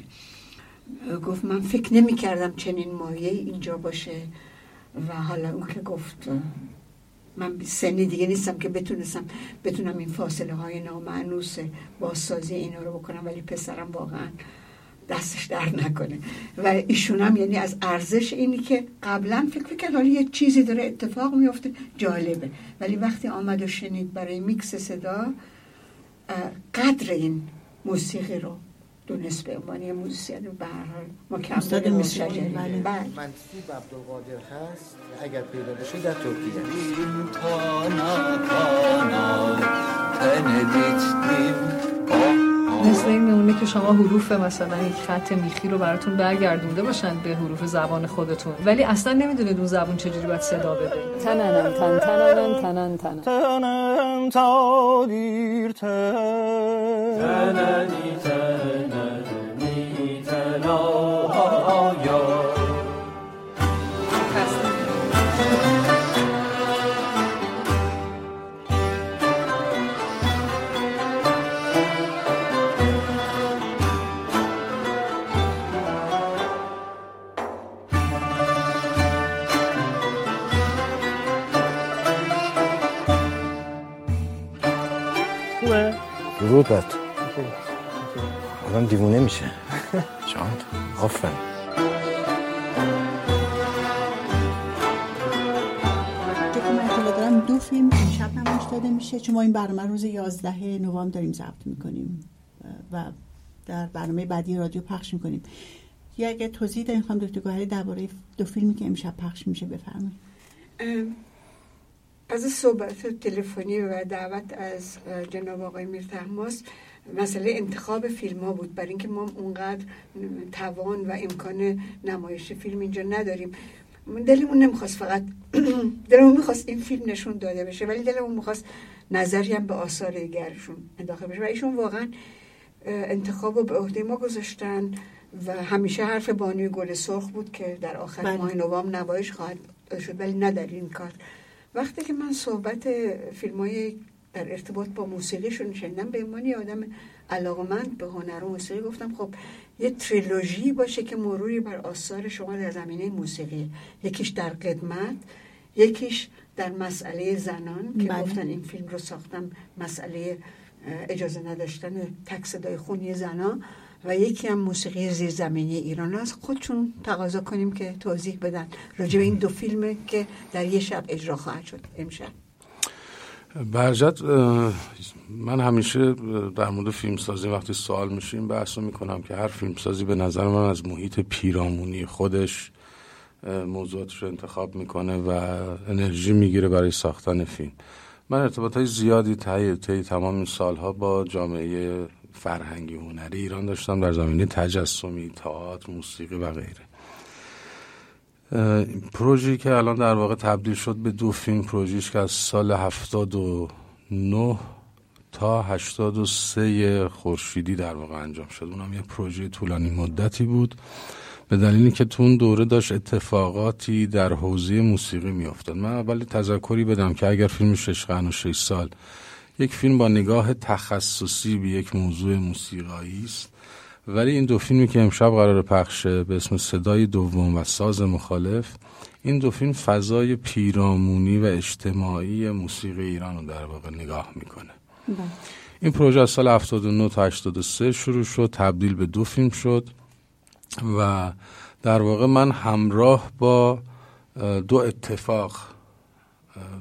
گفت من فکر نمی کردم چنین مایه اینجا باشه و حالا اون که گفت من سنی دیگه نیستم که بتونستم بتونم این فاصله های نامعنوس بازسازی اینا رو بکنم ولی پسرم واقعا دستش در نکنه. و ایشون هم یعنی از ارزش اینی که قبلا فکر کرد حالا یه چیزی داره اتفاق میفته جالبه. ولی وقتی آمد و شنید برای میکس صدا قدر این موسیقی رو دونست به عنوان یه موسیقی. به هر حال ما کم استاد موسیقی،. بله. بله. منصوب عبدالقادر هست. اگر پیدا بشه در ترکیه. مثل این میمونه که شما حروف مثلا یک خط میخی رو براتون برگردونده باشن به حروف زبان خودتون. ولی اصلا نمی‌دونید اون زبان چجوری باید صدا بده. تننن تن تننن تنن تنن تنم تا دیرتر تننی تننی تنایا تو آدم دیوونه میشه. شانت آفرین. دو فیلم امشب نمایش داده میشه. چون ما این برنامه روز 11 نوامبر داریم ضبط می‌کنیم و در برنامه بعدی رادیو پخش می‌کنیم. یه اگه توضیح داریم خانم دکتر گوهری درباره دو فیلمی که امشب پخش میشه بفرمایید. از صحبت تلفنی و دعوت از جناب آقای میر تحماس مسئله انتخاب فیلم ها بود. برای اینکه ما اونقدر توان و امکان نمایش فیلم اینجا نداریم. دلمون نمی‌خواست فقط دلمون می‌خواست این فیلم نشون داده بشه ولی دلمون می‌خواست نظری هم به آثار دیگرشون انداخته بشه. و ایشون واقعا انتخاب رو به عهده ما گذاشتن و همیشه حرف بانوی گل سرخ بود که در آخر بله. ماه نوامبر نمایش خواهد شد ولی نه در این کار. وقتی که من صحبت فیلم های در ارتباط با موسیقیشون شنیدم به عنوان آدم علاقمند به هنر و موسیقی گفتم خب یه تریلوژی باشه که مروری بر آثار شما در زمینه موسیقی یکیش در قدمت یکیش در مسئله زنان که بله. گفتن این فیلم رو ساختم مسئله اجازه نداشتن تک صدای خونی زنان و یکی هم موسیقی زیرزمینی ایران از خودشون تقاضا کنیم که توضیح بدن. راجع این دو فیلمه که در یه شب اجرا خواهد شد. امشب. برجت من همیشه در مورد فیلمسازی وقتی سوال میشیم بحث می‌کنم که هر فیلمسازی به نظر من از محیط پیرامونی خودش اه، موضوعاتش رو انتخاب می‌کنه و انرژی می‌گیره برای ساختن فیلم. من ارتباط های زیادی طی تمام این سالها با جامعه فرهنگی هنری ایران داشتم در زمینه تجسمی تئاتر موسیقی و غیره. اه، پروژه‌ای که الان در واقع تبدیل شد به دو فیلم پروژهش که از سال 79 تا 83 خورشیدی در واقع انجام شد. اونم یه پروژه طولانی مدتی بود. به دلیلی که تو اون دوره داشت اتفاقاتی در حوزه موسیقی میافتاد. من اولی تذکری بدم که اگر فیلم شش و شش سال یک فیلم با نگاه تخصصی به یک موضوع موسیقایی است. ولی این دو فیلمی که امشب قرار پخشه به اسم صدای دوم و ساز مخالف این دو فیلم فضای پیرامونی و اجتماعی موسیقی ایران رو در واقع نگاه می‌کنه. این پروژه از سال 79 تا 83 شروع شد تبدیل به دو فیلم شد و در واقع من همراه با دو اتفاق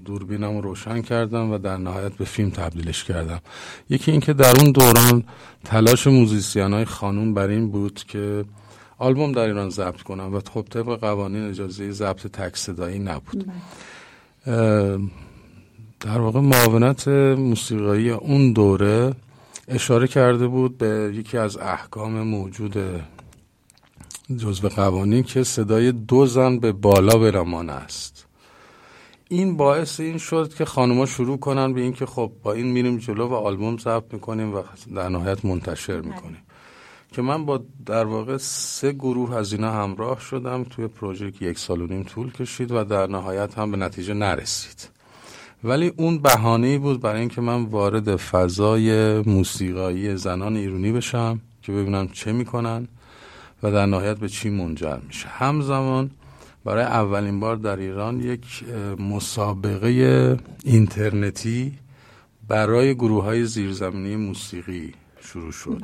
دوربینم رو روشن کردم و در نهایت به فیلم تبدیلش کردم. یکی اینکه در اون دوران تلاش موزیسین های خانوم بر این بود که آلبوم در ایران ضبط کنم و خب طبق قوانین اجازه ضبط تک صدایی نبود. اه، در واقع معاونت موسیقایی اون دوره اشاره کرده بود به یکی از احکام موجود جزو قوانین که صدای دو زن به بالا برمان است. این باعث این شد که خانوما شروع کنن به اینکه خب با این میریم جلو و آلبوم ضبط می‌کنیم و در نهایت منتشر می‌کنیم. که من با در واقع سه گروه از اینا همراه شدم توی پروژه که یک سال و نیم طول کشید و در نهایت هم به نتیجه نرسید. ولی اون بهانه بود برای اینکه من وارد فضای موسیقایی زنان ایرانی بشم که ببینم چه می‌کنن و در نهایت به چی منجر میشه. همزمان برای اولین بار در ایران یک مسابقه اینترنتی برای گروه های زیرزمینی موسیقی شروع شد.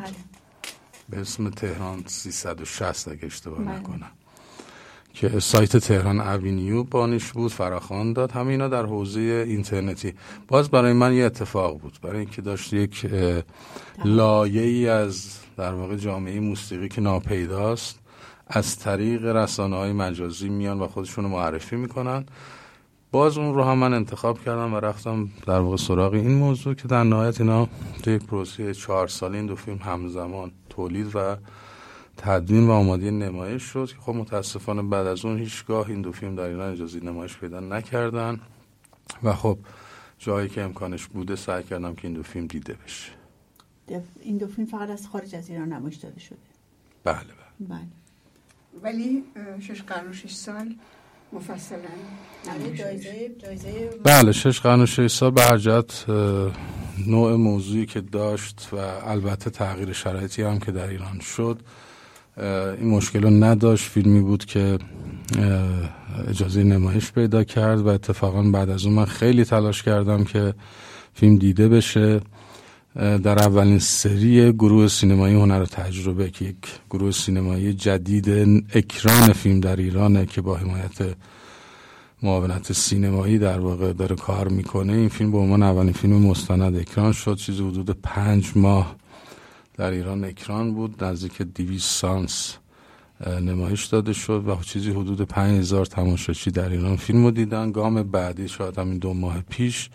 به اسم تهران 360 اگه اشتباه بله. نکنم. که سایت تهران اوینیو بانش بود فراخوان داد. همه اینا در حوزه اینترنتی. باز برای من یه اتفاق بود. برای اینکه داشت یک اه، لایه‌ای از در واقع جامعه موسیقی که ناپیداست از طریق رسانه های مجازی میان و خودشون رو معرفی می‌کنن. باز اون رو هم من انتخاب کردم و رفتم در واقع سراغ این موضوع که در نهایت اینا تو یک پروسه چهار ساله این دو فیلم همزمان تولید و تدوین و آماده نمایش شد که خب متاسفانه بعد از اون هیچگاه این دو فیلم در ایران اجازه نمایش پیدا نکردن و خب جایی که امکانش بوده سعی کردم که این دو فیلم دیده بشه. این دو فیلم فقط از خارج از ایران نمایش داده شده. بله بله. بله. ولی شش قرن و شش سال مفصلا جایزه جایزه بله شش قرن و شش سال به هر جهت نوع موضوعی که داشت و البته تغییر شرایطی هم که در ایران شد این مشکل رو نداشت. فیلمی بود که اجازه نمایش پیدا کرد و اتفاقا بعد از اون من خیلی تلاش کردم که فیلم دیده بشه. در اولین سری گروه سینمایی هنر و تجربه که یک گروه سینمایی جدید اکران فیلم در ایرانه که با حمایت معاونت سینمایی در واقع داره کار می‌کنه این فیلم به عنوان اولین فیلم مستند اکران شد چیزی حدود پنج ماه در ایران اکران بود نزدیک دیویس سانس نمایش داده شد و چیزی حدود پنج هزار تماشاچی در ایران فیلم رو دیدن. گام بعدی شاید همین دو ماه پیش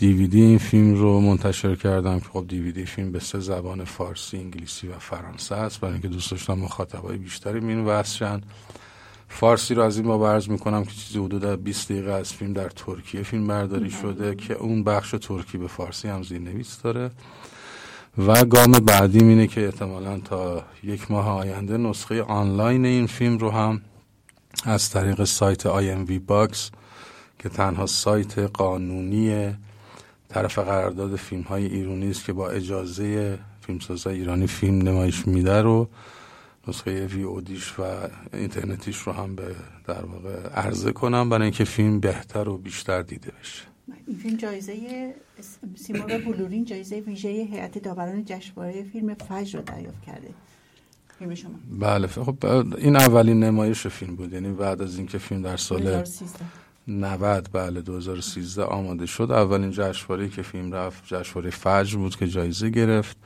دیویدی این فیلم رو منتشر کردم که خب دیویدی فیلم به سه زبان فارسی، انگلیسی و فرانسه است. برای اینکه دوست داشتم مخاطبای بیشتری مین وصلشن فارسی رو از این باب عرض می‌کنم که چیزی حدود 20 دقیقه از فیلم در ترکیه فیلم برداری شده که اون بخش ترکی به فارسی هم زیرنویس داره. و گام بعدیم اینه که احتمالا تا یک ماه آینده نسخه آنلاین این فیلم رو هم از طریق سایت IMVBox که تنها سایت قانونی طرف قرارداد فیلم های ایرانی است که با اجازه فیلمسازای ایرانی فیلم نمایش میده رو نسخه وی اودیش و اینترنتیش رو هم به در واقع عرضه کنم برای اینکه فیلم بهتر و بیشتر دیده بشه. این فیلم جایزه سیمرغ بلورین جایزه ویژه هیئت داوران جشنواره فیلم فجر رو دریافت کرده. فیلم شما. بله خب این اولین نمایش فیلم بود. یعنی بعد از اینکه فیلم در سال 2013 90 بله 2013 آماده شد. اولین جشنواره که فیلم رفت جشنواره فجر بود که جایزه گرفت.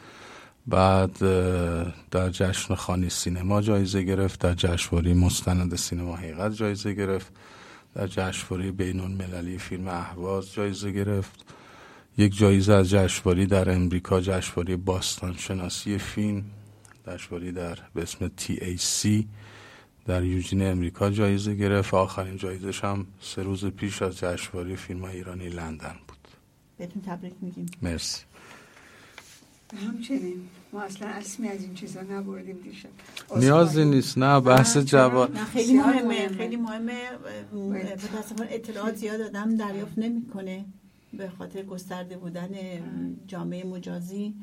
بعد در جشن خانی سینما جایزه گرفت. در جشنواره مستند سینما حقیقت جایزه گرفت. در جشنواره بین المللی فیلم اهواز جایزه گرفت. یک جایزه از جشنواره در امریکا جشنواره باستان شناسی فیلم جشنواره در به اسم TAC در یوجین امریکا جایزه گرفت و آخرین جایزش هم سه روز پیش از جشنواره فیلم ایرانی لندن بود. بهتون تبریک میگیم. مرسی. همچنین ما اصلا اسمی از این چیزا نبردیم دیشب. نیازی نیست. نه بحث جواب خیلی مهمه مهمه. خیلی مهمه. متاسفانه اطلاعات زیاد آدم دریافت نمی‌کنه به خاطر گسترده بودن جامعه مجازی.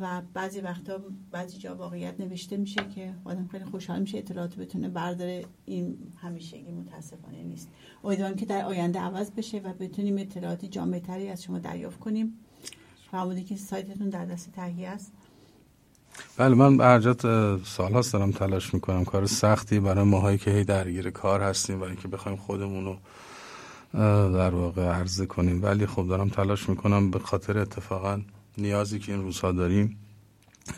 و بعضی وقتا بعضی جا واقعیت نوشته میشه که آدم خیلی خوشحال میشه اطلاعات بتونه برداره. این همیشگی متاسفانه نیست. امیدوارم که در آینده عوض بشه و بتونیم اطلاعاتی جامع تری از شما دریافت کنیم. فرمودی که سایتتون در دست تهیه است. بله من برجت سال هاست دارم تلاش می‌کنم. کار سختی برای ماهایی که هی درگیر کار هستیم برای اینکه بخوایم خودمون رو اه، در واقع عرضه کنیم. ولی خب دارم تلاش می‌کنم به خاطر اتفاقا نیازی که این روزها داریم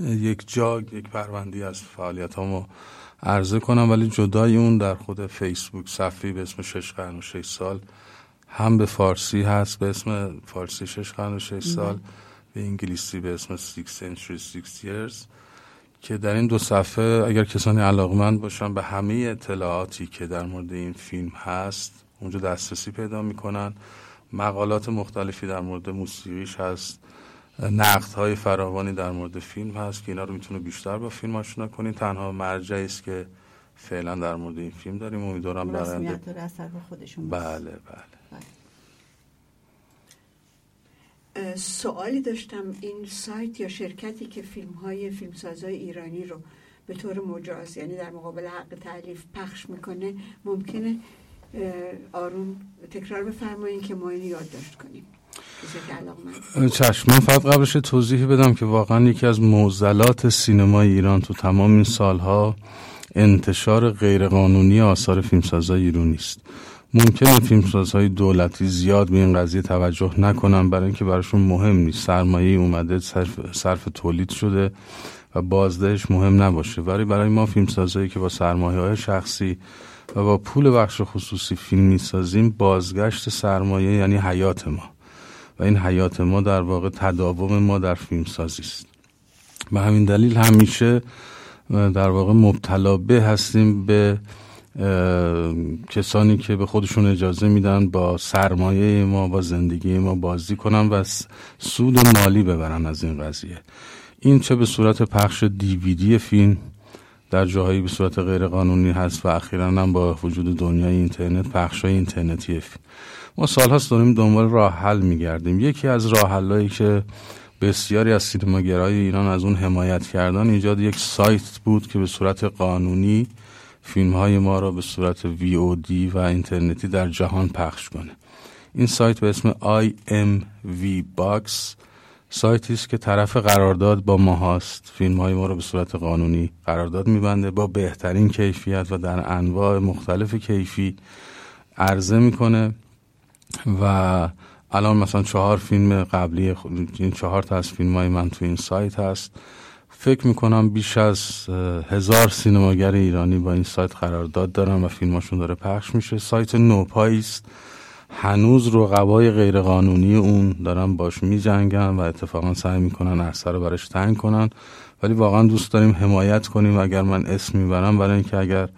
یک جا یک پروندی از فعالیت رو عرضه کنم ولی جدای اون در خود فیسبوک صفحی به اسم شش قرن و شش سال هم به فارسی هست به اسم فارسی شش قرن و شش سال به انگلیسی به اسم Six Century Six Years که در این دو صفحه اگر کسانی علاقمند باشن به همه اطلاعاتی که در مورد این فیلم هست اونجا دسترسی پیدا می‌کنن. مقالات مختلفی در مورد موسیقیش هست. نقد های فراوانی در مورد فیلم هست که اینا رو می‌تونه بیشتر با فیلم آشنا کنین تنها مرجعی است که فعلا در مورد این فیلم داریم. امیدوارم برنده خودشون بله بله. اه، سوالی داشتم. این سایت یا شرکتی که فیلم های فیلمسازای ایرانی رو به طور مجاز یعنی در مقابل حق تعلیف پخش می‌کنه ممکنه آروم تکرار بفرمایید که ما اینو یادداشت کنیم. چشم من فقط قبلش یه توضیحی بدم که واقعا یکی از معضلات سینمای ایران تو تمام این سالها انتشار غیرقانونی آثار فیلمسازای ایرانی است. ممکنه فیلمسازهای دولتی زیاد به این قضیه توجه نکنن برای اینکه براشون مهم نیست. سرمایه اومده صرف, صرف تولید شده و بازدهش مهم نباشه. ولی برای ما فیلمسازهایی که با سرمایه های شخصی و با پول بخش خصوصی فیلم می‌سازیم بازگشت سرمایه یعنی حیات ما. و این حیات ما در واقع تداوم ما در فیلمسازی است. به همین دلیل همیشه در واقع مبتلا به هستیم به کسانی که به خودشون اجازه میدن با سرمایه ما با زندگی ما بازی کنن و سود مالی ببرن از این قضیه. این چه به صورت پخش دیویدی فیلم در جاهایی به صورت غیر قانونی هست و اخیرا هم با وجود دنیای اینترنت پخش اینترنتی. ما سالهاست داریم دنبال راه حل میگردیم. یکی از راه که بسیاری از سینماگرای ایران از اون حمایت کردن ایجاد یک سایت بود که به صورت قانونی فیلم های ما را به صورت وی او دی و اینترنتی در جهان پخش کنه. این سایت به اسم IMV Box سایتی است که طرف قرارداد با ما هاست. فیلم های ما رو به صورت قانونی قرارداد میبنده با بهترین کیفیت و در انواع مختلف کیفی عرضه می‌کنه و الان مثلا چهار فیلم قبلی این چهار تا از فیلم های من تو این سایت هست. فکر می‌کنم بیش از هزار سینماگر ایرانی با این سایت قرارداد دارن و فیلماشون داره پخش میشه. سایت نوپایی است. هنوز رقبای غیرقانونی اون دارن باش میجنگن و اتفاقا سعی می‌کنن عرصه رو براش تنگ کنن. ولی واقعا دوست داریم حمایت کنیم. اگر من اسم می‌برم برای اینکه اگر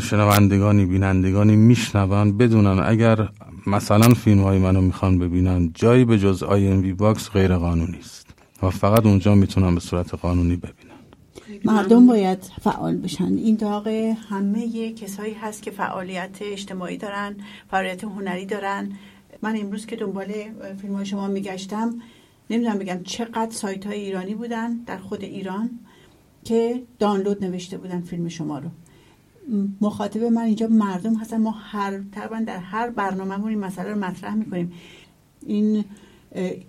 شنوندگانی بینندگانی میشنون بدونن اگر مثلا فیلم های منو می‌خوان ببینن جایی به جز IMVBox غیر قانونی است. و فقط اونجا می‌تونن به صورت قانونی ببینن مردم باید فعال بشن. این داغ همه کسایی هست که فعالیت اجتماعی دارن فعالیت هنری دارن. من امروز که دنبال فیلم های شما میگشتم نمی‌دونم بگم چقدر سایت های ایرانی بودن در خود ایران که دانلود نوشته بودن فیلم شما رو. مخاطب من اینجا مردم هستن. ما هر تقریبا در هر برنامهمون این مسئله رو مطرح می‌کنیم. این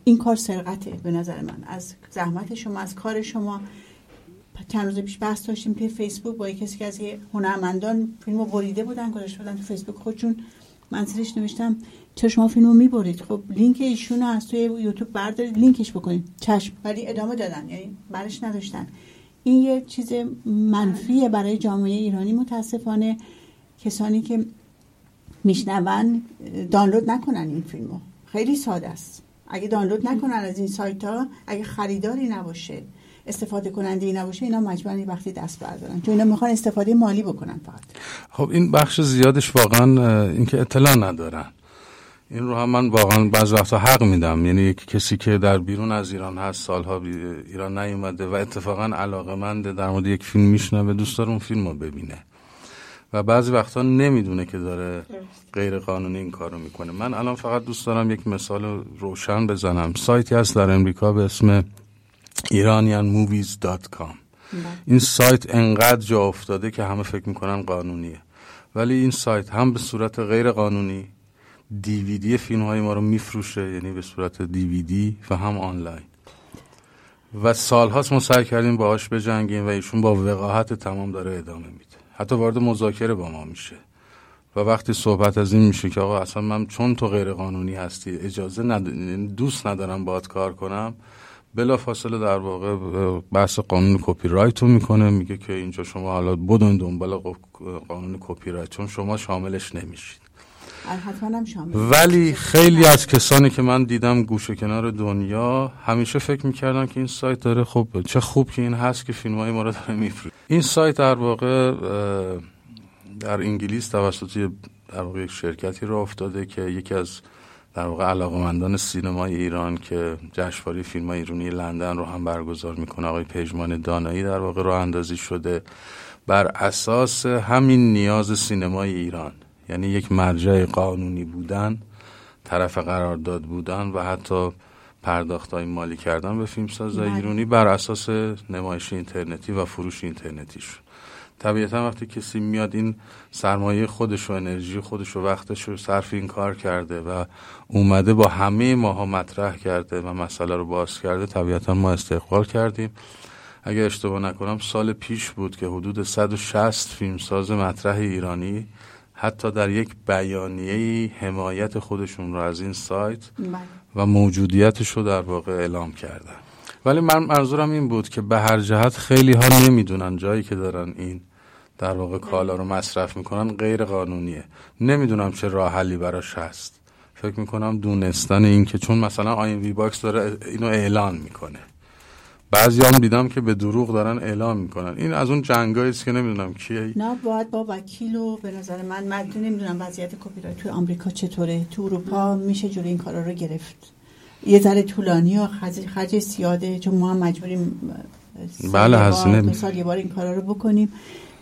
این کار سرقته به نظر من. از زحمت شما از کار شما. چند روز پیش بحث داشتیم که فیسبوک با کسی که از یه هنرمندان فیلمو بریده بودن گذاشته بودن تو فیسبوک خودشون. من زیرش نوشتم چرا شما فیلمو می‌برید؟ خب لینک ایشون رو از توی یوتیوب بردارید لینکش بکنید. چشم. ولی ادامه دادن یعنی برش نداشتن. این یه چیز منفیه برای جامعه ایرانی. متاسفانه کسانی که میشنون دانلود نکنن این فیلمو. خیلی ساده است. اگه دانلود نکنن از این سایت ها اگه خریداری نباشه استفاده کننده ای نباشه اینا مجبورن وقتی دست بردارن. چون اینا می‌خوان استفاده مالی بکنن فقط. خب این بخش زیادش واقعا اینکه اطلاع ندارن. این رو هم من واقعا بعض وقتا حق میدم. یعنی یک کسی که در بیرون از ایران هست سالها ایران نیومده و اتفاقا علاقه منده در مورد یک فیلم میشنوه دوست داره اون فیلم رو ببینه. و بعضی وقتا نمی‌دونه که داره غیر قانونی این کارو می‌کنه. من الان فقط دوست دارم یک مثال روشن بزنم. سایتی هست در امریکا به اسم iranianmovies.com این سایت انقدر جا افتاده که همه فکر می‌کنن قانونیه. ولی این سایت هم به صورت غیر قانونی دیویدی فیلم های ما رو میفروشه یعنی به صورت دیویدی و هم آنلاین. و سالهاست ما سعی کردیم باهاش بجنگیم و ایشون با وقاحت تمام داره ادامه میده. حتی وارد مذاکره با ما میشه. و وقتی صحبت از این میشه که آقا اصلا من چون تو غیر قانونی هستی اجازه ند... دوست ندارم باهات کار کنم بلا فاصله در واقع بحث قانون کپی رایت رو می‌کنه. میگه که اینجا شما حالا بدون دنبال قانون کپی رایت چون شما شاملش نمیشید. شامل ولی خیلی از کسانی که من دیدم گوشه کنار دنیا همیشه فکر می‌کردن که این سایت داره خب چه خوب که این هست که فیلم های ما رو داره میفروشه. این سایت در واقع در انگلیس توسط در واقع یک شرکتی رو افتاده که یکی از در واقع علاقمندان سینمای ایران که جشنواره فیلم ایرانی لندن رو هم برگزار می‌کنه آقای پژمان دانایی در واقع رو اندازی شده. بر اساس همین نیاز سینمای ایران یعنی یک مرجع قانونی بودن طرف قرارداد بودن و حتی پرداخت های مالی کردن به فیلمساز ایرانی بر اساس نمایش اینترنتی و فروش اینترنتی شد طبیعتا وقتی کسی میاد این سرمایه خودش و انرژی خودش و وقتش رو صرف این کار کرده و اومده با همه ماها مطرح کرده و مسئله رو باز کرده طبیعتا ما استقبال کردیم. اگر اشتباه نکنم سال پیش بود که حدود 160 فیلمساز مطرح ایرانی حتی در یک بیانیه حمایت خودشون رو از این سایت و موجودیتش رو در واقع اعلام کردن. ولی من منظورم این بود که به هر جهت خیلی ها نمی‌دونن جایی که دارن این در واقع کالا رو مصرف می‌کنن غیر قانونیه. نمی‌دونم چه راه حلی براش هست. فکر می‌کنم دونستن این که چون مثلا IMVBox داره اینو اعلان می‌کنه. بعضی هم دیدم که به دروغ دارن اعلام می‌کنن. این از اون جنگایی است که نمی‌دونم کیه. نه باید با وکیل و به نظر من من نمی‌دونم وضعیت کپی توی آمریکا چطوره تو اروپا میشه جوری این کارا رو گرفت. یه ذره طولانی و خرج زیاده چون ما هم مجبوریم بله هزینه دو سال یه بار این کارا رو بکنیم.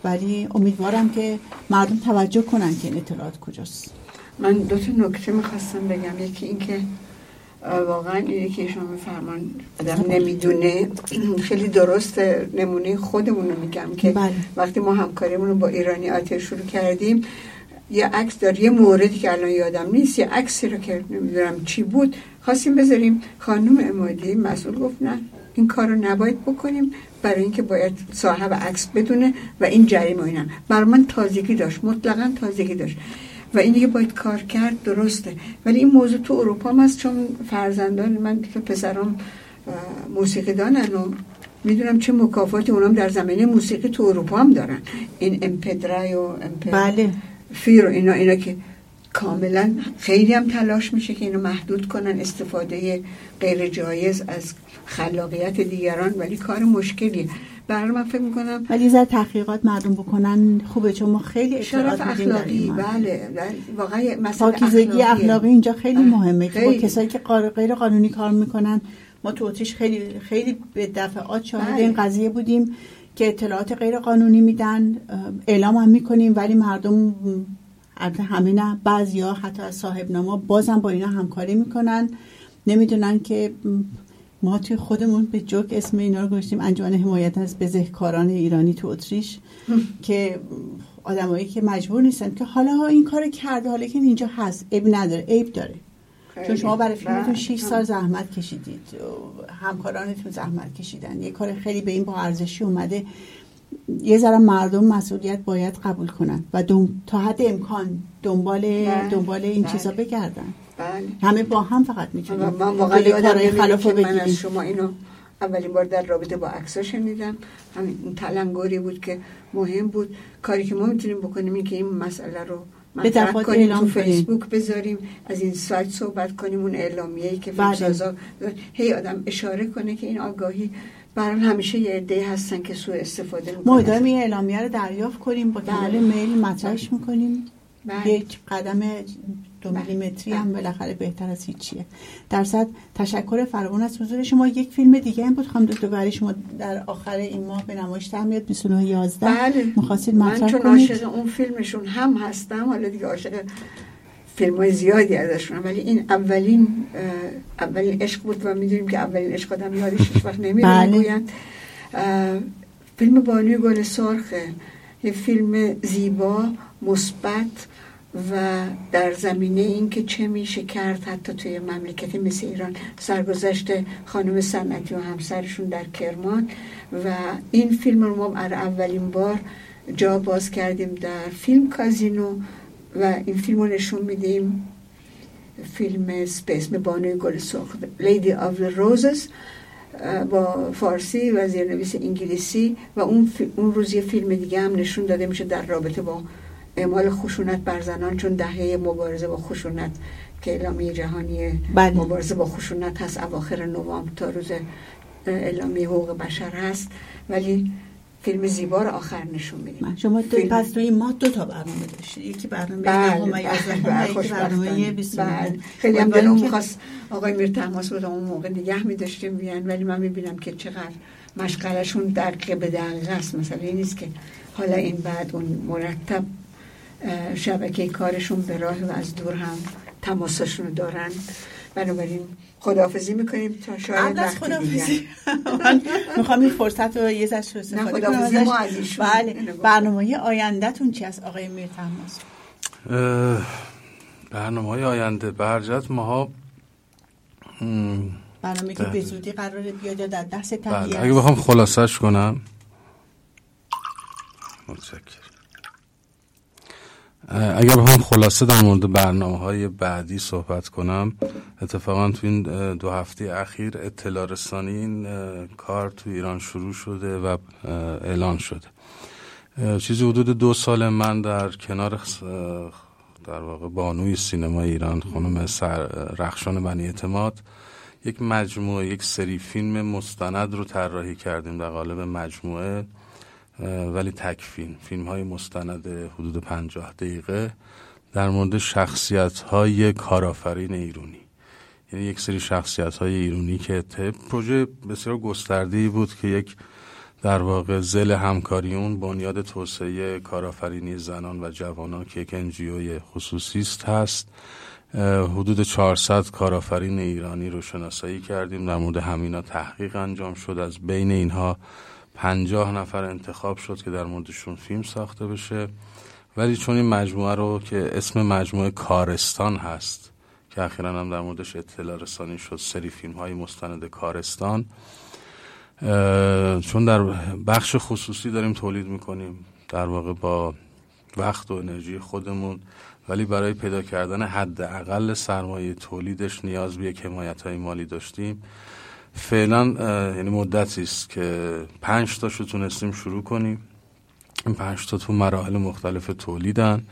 ولی امیدوارم که مردم توجه کنن که این اطلاعات کجاست. من دو تا نکته می‌خواستم بگم. یکی اینکه واقعا اینه که شما میفرمان آدم نمی‌دونه. خیلی درست نمونه خودمون رو میگم که بله. وقتی ما همکاریمون رو با ایرانی آتر شروع کردیم یه عکس داره یه موردی که الان یادم نیست یه عکسی رو که نمی‌دونم چی بود خواستیم بذاریم خانم امادی مسئول گفت نه این کار رو نباید بکنیم برای اینکه باید صاحب عکس بدونه و این جریمه اینا بر من تازگی داشت مطلقا تازگی داشت. و این دیگه باید کار کرد درسته. ولی این موضوع تو اروپا هم هست چون فرزندان من که پسرام موسیقی دانن و می‌دونم چه مکافاتی اونام در زمینه موسیقی تو اروپا هم دارن. این امپدرای و بله. فیر و اینا اینا که کاملا خیلی هم تلاش میشه که اینو محدود کنن استفاده غیر جایز از خلاقیت دیگران ولی کار مشکلیه برای من فکر می‌کنم ولی زر تحقیقات مردم بکنن خوبه چون ما خیلی شرف اخلاقی. بله بله. واقعا پاکیزگی اخلاقیه. اخلاقی اینجا خیلی مهمه که خیلی. کسایی که غیر قانونی کار می‌کنن ما تو اتریش خیلی خیلی به دفعات شاهد بله. این قضیه بودیم که اطلاعات غیر قانونی میدن اعلام هم می‌کنیم ولی مردم البته همه نه بعضیا حتی از صاحب نما بازم با اینا همکاری می‌کنن. نمی‌دونن که ما توی خودمون به جوک اسم اینا رو گذاشتیم. انجمن حمایت از بزهکاران ایرانی تو اتریش که آدمایی که مجبور نیستن که حالا ها این کار کرده حالا که اینجا هست. عیب نداره عیب داره. چون شما برای فیلمتون بله. 6 سال زحمت کشیدید. همکارانتون زحمت کشیدن. یه کار خیلی به این با ارزشی اومده. یه ذره مردم مسئولیت باید قبول کنن و دم... تا حد امکان دنبال بله. دنبال این بله. چیزا بگردن بله همه با هم فقط می‌تونیم من واقعا یادم که من از شما اینو اولین بار در رابطه با عکسا شنیدم همین این تلنگری بود که مهم بود کاری که ما می‌تونیم بکنیم این که این مسئله رو به مطرح کنیم تو. فیسبوک بذاریم از این سایت صحبت کنیم اون اعلامیه‌ای که بله. فیلمسازا هی آدم اشاره کنه که این آگاهی برای همیشه یه عده هستن که سوء استفاده ما می‌کنن داریم این اعلامیه رو دریافت کنیم با کانال بله. میل مطرحش می‌کنیم. بله. یک قدم دو میلیمتری هم بالاخره بهتر از هیچیه در صد تشکر فراوان از حضور شما یک فیلم دیگه هم بود. خانم دکتر برای شما در آخر این ماه به نمایش در میاد. 29 11 بله. می‌خواستید من چون عاشق اون فیلمشون هم هستم. حالا دیگه عاشق فیلم های زیادی ازشون. ولی این اولین اولین عشق بود و می‌دونیم که اولین عشق آدم یادش هیچ وقت نمیره بله. می‌گویند. فیلم بانوی گل سرخه یه فیلم زیبا مثبت و در زمینه اینکه چه میشه کرد حتی توی مملکتی مثل ایران. سرگذشت خانم صنعتی و همسرشون در کرمان. و این فیلم رو ما اولین بار جا باز کردیم در فیلم کازینو. و این فیلم رو نشون میدیم. فیلم به اسم بانوی گل سرخ. the Roses اه، با فارسی و زیرنویس انگلیسی و اون, اون روز یه فیلم دیگه هم نشون داده میشه در رابطه با اعمال خشونت بر زنان چون دهه مبارزه با خشونت که اعلامیه جهانی بله. مبارزه با خشونت هست اواخر نوامبر تا روز اعلامیه حقوق بشر هست. ولی فیلم زیبا رو آخر نشون میدیم. شما دو فیلم- پس توی ما دو تا برنامه داشتید یکی برنامه بله، بله، بله، یکی برنامه خوشبختانه. 29 بله. خیلی هم دلم می‌خواست آقای میر تماس بود اون موقع نگه میداشتیم بیان ولی من می‌بینم که چقدر مشغلشون دقیقه به دقیقه است. مثلا این نیست که حالا این بعد اون مرتب شبکه کارشون به راه و از دور هم تماسشون رو دارن. بنابراین خداحافظی می‌کنیم تا شاید قبل از وقت خداحافظی. من می‌خوام این فرصت رو یه ذره استفاده نه، کنم. ما از ایشون. بله. برنامه آیندهتون چی است آقای میر برنامه های آینده برجت ماها برنامه که. به زودی قراره بیاد یا در دست تهیه بله است؟ اگه بخوام خلاصش کنم متشکرم اه، اگر بخوام خلاصه در مورد برنامه های بعدی صحبت کنم اتفاقا تو این دو هفته اخیر اطلاع رسانی این کار تو ایران شروع شده و اعلان شده. چیزی حدود دو سال من در کنار در واقع بانوی سینما ایران خانم سر رخشان بنی اعتماد یک مجموعه یک سری فیلم مستند رو طراحی کردیم در قالب مجموعه. ولی تک فیلم. فیلم های مستند حدود پنجاه دقیقه. در مورد شخصیت های کارآفرین ایرانی یعنی یک سری شخصیت های ایرانی که پروژه بسیار گسترده بود که یک در واقع زل همکاری اون بنیاد توسعه کارآفرینی زنان و جوانان که یک انجیوی خصوصی است هست. حدود 400 کارآفرین ایرانی رو شناسایی کردیم. در مورد همینا تحقیق انجام شد. از بین اینها پنجاه نفر انتخاب شد که در موردشون فیلم ساخته بشه. ولی چون این مجموعه رو که اسم مجموعه کارستان هست که اخیرا هم در موردش اطلاع رسانی شد سری فیلم های مستند کارستان چون در بخش خصوصی داریم تولید می‌کنیم در واقع با وقت و انرژی خودمون ولی برای پیدا کردن حداقل سرمایه تولیدش نیاز به یک حمایت های مالی داشتیم. فعلا یعنی مدتی است که پنج تاشو تونستیم شروع کنیم. این پنج تا تو مراحل مختلف تولیدن.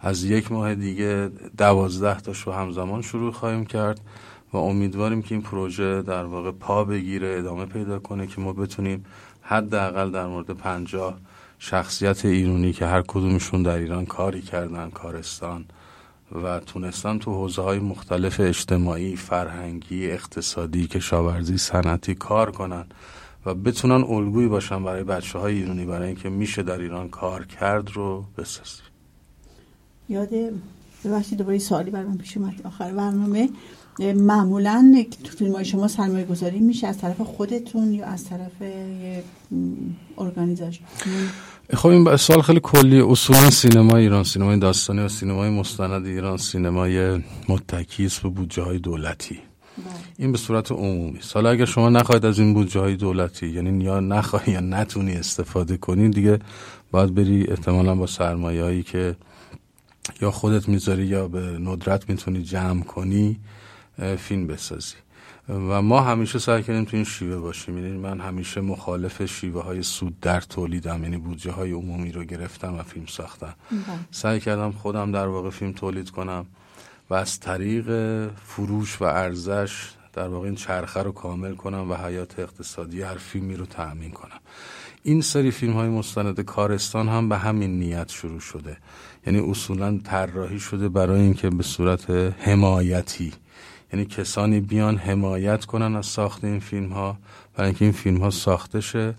از یک ماه دیگه دوازده تاشو همزمان شروع خواهیم کرد و امیدواریم که این پروژه در واقع پا بگیره ادامه پیدا کنه که ما بتونیم حداقل در مورد پنجاه شخصیت ایرانی که هر کدومشون در ایران کاری کردن کارستان و تونستن تو حوزه های مختلف اجتماعی، فرهنگی، اقتصادی، کشاورزی، صنعتی کار کنن و بتونن الگویی باشن برای بچه های ایرانی برای اینکه میشه در ایران کار کرد رو بسازیم. یاد ببخشید دوباره سوالی برای من پیش اومد. آخر برنامه. معمولا تو فیلم های شما سرمایه گذاری میشه از طرف خودتون یا از طرف یه ارگانیزاشن خب این سوال خیلی کلی. اصولا سینما ایران سینمای داستانی و سینمای مستند ایران سینمای متکی است به بودجه های دولتی این به صورت عمومی. حالا اگر شما نخواهید از این بودجه های دولتی یعنی یا نخواهی یا نتونی استفاده کنی دیگه باید بری احتمالا با سرمایه هایی که یا خودت می‌ذاری یا به ندرت می‌تونی جمع کنی. فیلم بسازی. و ما همیشه سعی کردیم تو این شیوه باشیم. یعنی من همیشه مخالف شیوه های سود در تولیدم یعنی بودجه های عمومی رو گرفتم و فیلم ساختم. سعی کردم خودم در واقع فیلم تولید کنم و از طریق فروش و ارزش در واقع این چرخه رو کامل کنم و حیات اقتصادی هر فیلمی رو تأمین کنم. این سری فیلم های مستند کارستان هم به همین نیت شروع شده. یعنی اصولا طراحی شده برای اینکه به صورت حمایتی یعنی کسانی بیان حمایت کنن از ساخت این فیلم ها برای اینکه این فیلم ها ساخته شه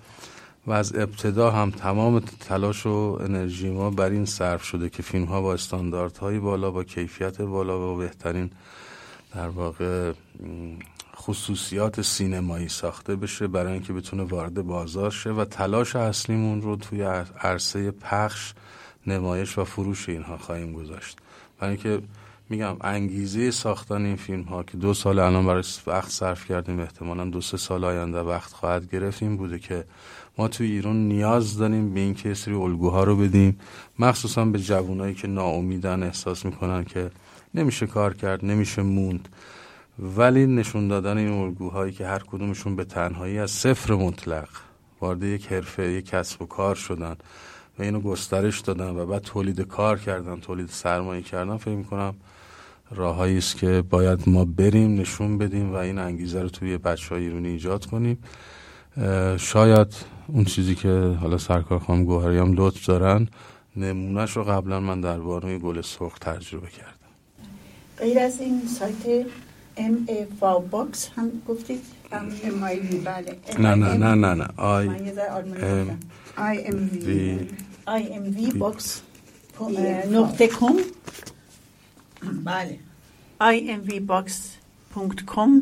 و از ابتدا هم تمام تلاش و انرژی ما بر این صرف شده که فیلم ها با استانداردهای بالا با کیفیت بالا و بهترین در واقع خصوصیات سینمایی ساخته بشه برای اینکه بتونه وارد بازار شه و تلاش اصلیمون رو توی عرصه پخش نمایش و فروش اینها خواهیم گذاشت. برای اینکه میگم انگیزه ساختن این فیلم ها که دو سال الان برای وقت صرف کردیم احتمالا دو سه سال آینده وقت خواهد گرفت این بوده که ما توی ایران نیاز داریم به اینکه سری الگوها رو بدیم مخصوصا به جوانایی که ناامیدن احساس می‌کنن که نمیشه کار کرد نمیشه موند. ولی نشون دادن این الگوهایی که هر کدومشون به تنهایی از صفر مطلق وارد یک حرفه یک کسب و کار شدن و اینو گسترش دادن و بعد تولید کار کردن تولید سرمایه کردن فکر می‌کنم راههایی است که باید ما بریم نشون بدیم و این انگیزه رو توی بچه های ایرانی ایجاد کنیم. شاید اون چیزی که حالا سرکار خانم گوهری هم لطف دارن نمونهش رو قبلا من در بانوی گل سرخ تجربه کردم. غیر از این سایت IMVBox هم گفتید؟ بله. نه نه نه نه نه. I MVBox نقطه com بله. com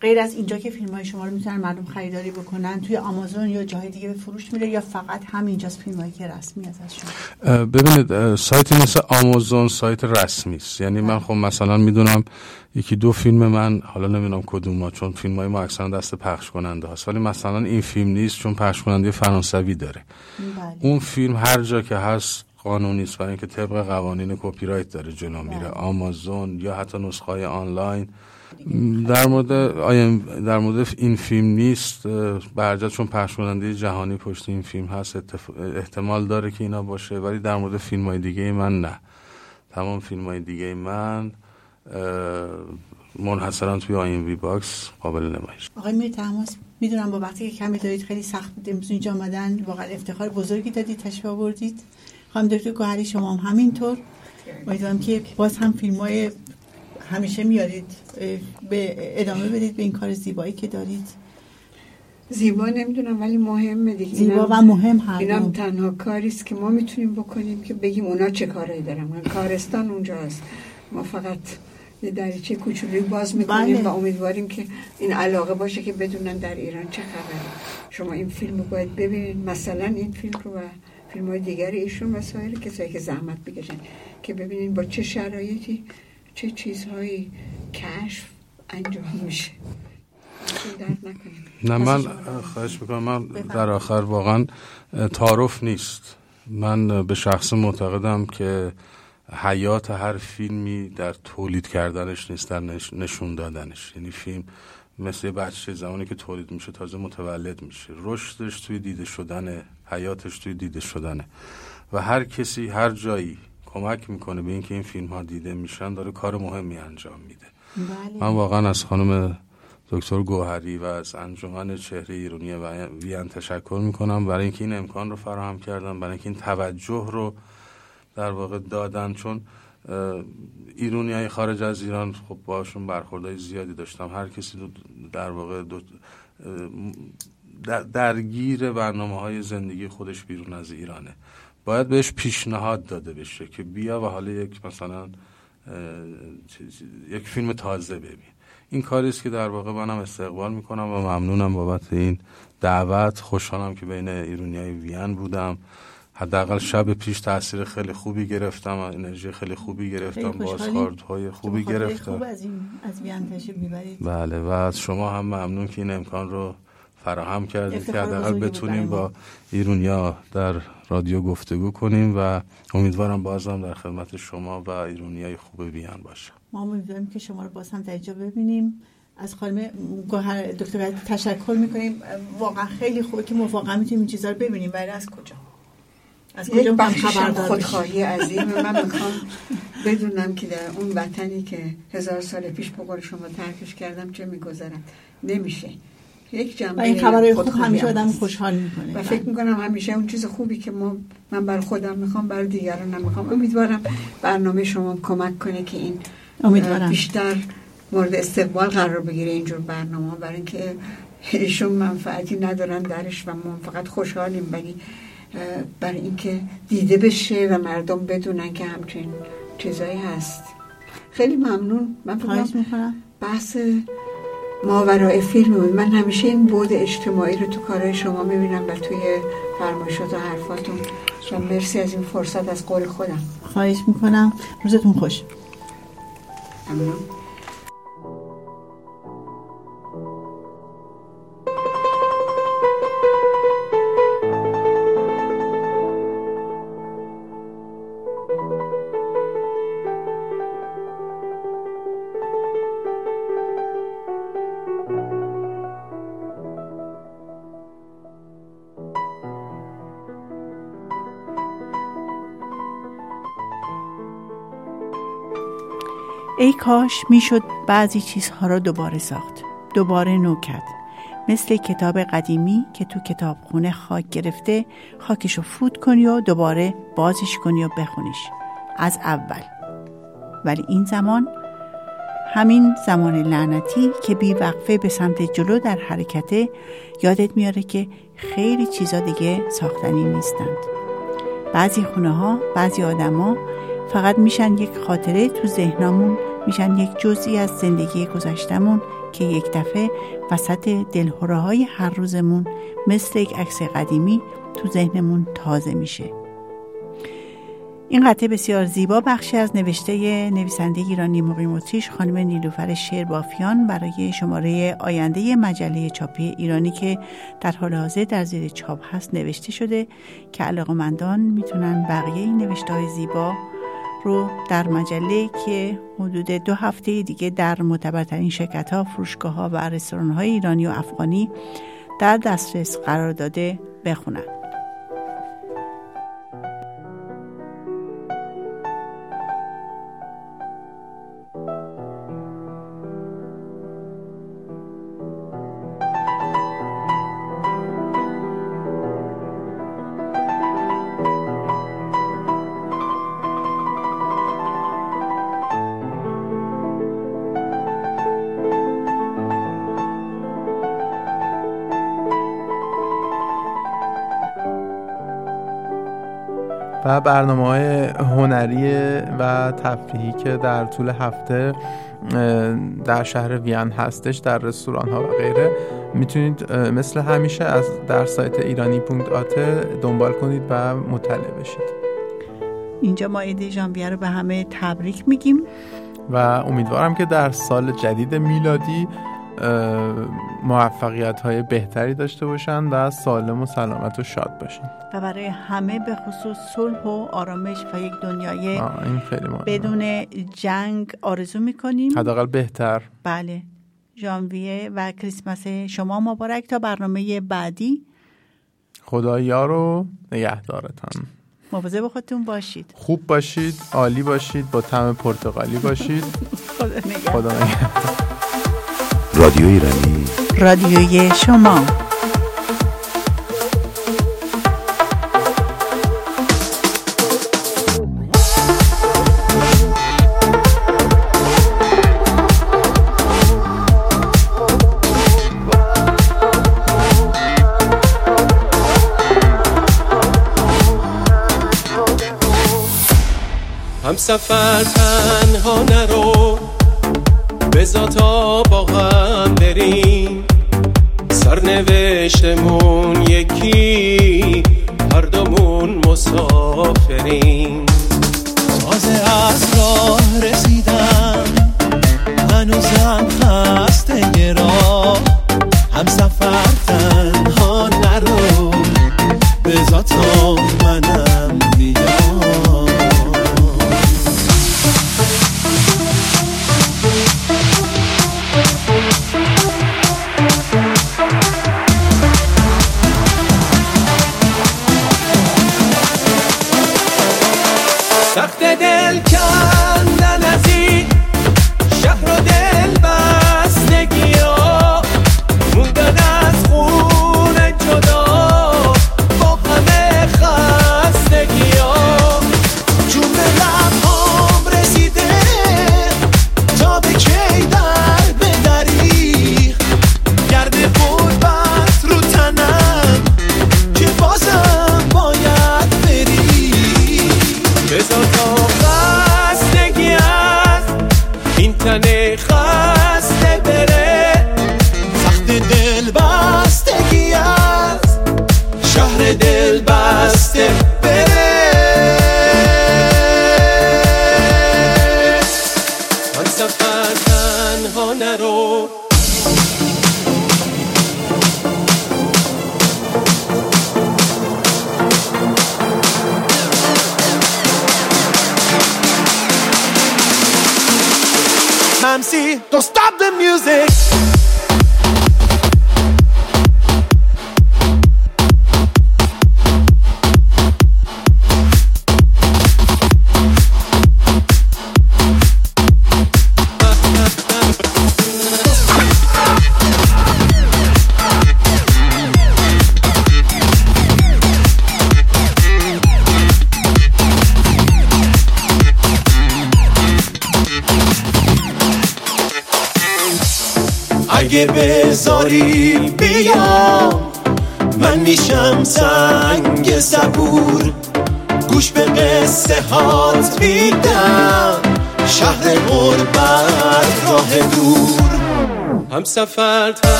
غیر از اینجا که فیلم های شما رو می‌تونن مردم خریداری بکنن توی آمازون یا جای دیگه به فروش میره یا فقط همینجاست فیلم هایی که رسمی از شما اه، ببینید سایتی مثل آمازون سایت رسمی است. یعنی من خب مثلا می‌دونم یکی دو فیلم من حالا نمی‌دونم کدوم ها چون فیلم های ما اکثرا دست پخش کننده هست ولی مثلا این فیلم نیست چون پخش کننده فرانسوی داره. اون فیلم هر جا که هست قانونی است برای اینکه طبق قوانین کپی رایت داره جلو میره. آمازون یا حتی نسخه آنلاین. در مورد در مورد این فیلم نیست. اه، برجت چون پخش کننده جهانی پشت این فیلم هست اتف- احتمال داره که اینا باشه ولی در مورد فیلم های دیگه من نه. تمام فیلم های دیگه من منحصرا توی IMVBox قابل نمایش. آقای میرتهماسب می‌دونم با وقتی که کمی دارید خیلی سخت بود امروز اینجا آمدن واقعا افتخار بزرگی دادید تشریف آوردید. خانم دکتر گوهری شما هم همینطور. امیدوارم که باز هم فیلم های همیشه میارید به ادامه بدید به این کار زیبایی که دارید. زیبا نمی‌دونم ولی مهمه دیگه. زیبا و مهم هر اینم. تنها کاری است که ما می‌تونیم بکنیم که بگیم اونا چه کارایی دارن. کارستان اونجاست ما فقط یه دریچه کوچولی باز می‌کنیم بله. و امیدواریم که این علاقه باشه که بدونن در ایران چه خبره. شما این فیلم رو باید ببینید. مثلا این فیلم رو و فیلم های دیگر ایشون و سایر کسایی که زحمت بکشن که ببینید با چه شرایطی چه چیزهایی کشف انجام میشه. نه من خواهش می‌کنم من در آخر واقعا تعارف نیست. من به شخص معتقدم که حیات هر فیلمی در تولید کردنش نیست در نش- نشون دادنش. یعنی فیلم مثل بچه زمانی که تولید میشه تازه متولد میشه. رشدش توی دیده شدنه حیاتش توی دیده شدنه. و هر کسی هر جایی کمک می‌کنه به اینکه این فیلم ها دیده میشن داره کار مهمی انجام میده. من واقعا از خانم دکتر گوهری و از انجمن چهره ایرانی و ویان تشکر می‌کنم برای اینکه این امکان رو فراهم کردن برای اینکه این توجه رو در واقع دادن. چون ایرونی های خارج از ایران خب باشون برخوردهای زیادی داشتم. هر کسی دو در واقع دو در- درگیر برنامه های زندگی خودش بیرون از ایرانه. باید بهش پیشنهاد داده بشه که بیا و حالا یک مثلا یک فیلم تازه ببین. این کاری است که در واقع منم استقبال می‌کنم و ممنونم بابت این دعوت. خوشحالم که بین ایرونی های وین بودم. حداقل شب پیش تاثیر خیلی خوبی گرفتم و انرژی خیلی خوبی گرفتم بازخوردهای خوبی گرفتم. خوب از این از می‌برید. بله و از شما هم ممنون که این امکان رو فراهم کردید که حداقل بتونیم برای. با ایرونیا در رادیو گفتگو کنیم و امیدوارم بازم در خدمت شما و ایرونیای خوب بیان باشم ما امیدواریم که شما رو باز هم در اینجا ببینیم. از خانم گوهر دکتر تشکر می‌کنیم. واقعا خیلی خوبه که ما واقعا می‌تونیم این چیزا رو ببینیم. ولی از کجا؟ از یک بشیم؟ خودخواهی عظیمه من می‌خوام بدونم که در اون وطنی که هزار سال پیش به قول شما ترکش کردم چه میگذرم نمیشه. یک جنبه این خبرهای خوب خودخواهی همیشه هم آدم. خوشحال می‌کنه. و فکر می‌کنم همیشه اون چیز خوبی که ما من بر خودم می‌خوام بر دیگران نمی‌خوام امیدوارم برنامه شما کمک کنه که این امیدوارم. بیشتر مورد استقبال قرار بگیره اینجور برنامه برای اینکه ایشون منفعتی ندارن درش و ما فقط خوشحالیم ولی برای اینکه دیده بشه و مردم بدونن که همچین چیزایی هست. خیلی ممنون. من فکر می‌کنم بحث ماورای فیلم بود من همیشه این بود اجتماعی رو تو کارهای شما می‌بینم و توی فرمایشات و حرفاتون. و مرسی از این فرصت از قول خودم. خواهش می‌کنم. روزتون خوش. ممنون. ای کاش می‌شد بعضی چیزها را دوباره ساخت دوباره نو کرد. مثل کتاب قدیمی که تو کتابخونه خاک گرفته خاکش رو فوت کنی و دوباره بازش کنی و بخونیش. از اول. ولی این زمان همین زمان لعنتی که بی وقفه به سمت جلو در حرکته یادت میاره که خیلی چیزا دیگه ساختنی نیستند. بعضی خونه ها بعضی آدما فقط میشن یک خاطره تو ذهنمون میشن یک جزئی از زندگی گذشتمون که یک دفعه وسط دلهوره های هر روزمون مثل یک عکس قدیمی تو ذهنمون تازه میشه. این قطعه بسیار زیبا بخشی از نوشته نویسنده ایرانی مقیم اتریش خانم نیلوفر شعر بافیان برای شماره آینده مجله چاپی ایرانی که در حال حاضر در زیر چاپ هست نوشته شده که علاقمندان می‌تونن بقیه این نوشته های زیبا رو در مجله که حدود دو هفته دیگه در معتبرترین شرکت ها فروشگاه ها و رستوران های ایرانی و افغانی در دسترس قرار داده بخونن. و برنامه های هنری و تفریحی که در طول هفته در شهر وین هستش در رستوران ها و غیره می‌تونید مثل همیشه از در سایت ایرانی پونکت آته دنبال کنید و مطلع بشید. اینجا ما ایده ژانویه رو به همه تبریک میگیم. و امیدوارم که در سال جدید میلادی موفقیت های بهتری داشته باشن و سالم و سلامت و شاد باشین و برای همه به خصوص صلح و آرامش و یک دنیای این خیلی مهمه. بدون جنگ آرزو می‌کنیم. حداقل بهتر. بله. ژانویه و کریسمس شما مبارک تا برنامه بعدی. خدا یار و نگهدارتان. مواظب خودتون باشید. خوب باشید عالی باشید با طعم پرتغالی باشید. خدا نگهدار. رادیو ایرانی رادیوی شما. هم سفر تنها نرو. بزا تا با هم بریم. سرنوشتمون یکی هر دومون مسافریم. تازه از راه رسیدم هنوزم خسته راه هم سفر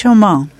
رادیو ایرانی رادیوی شما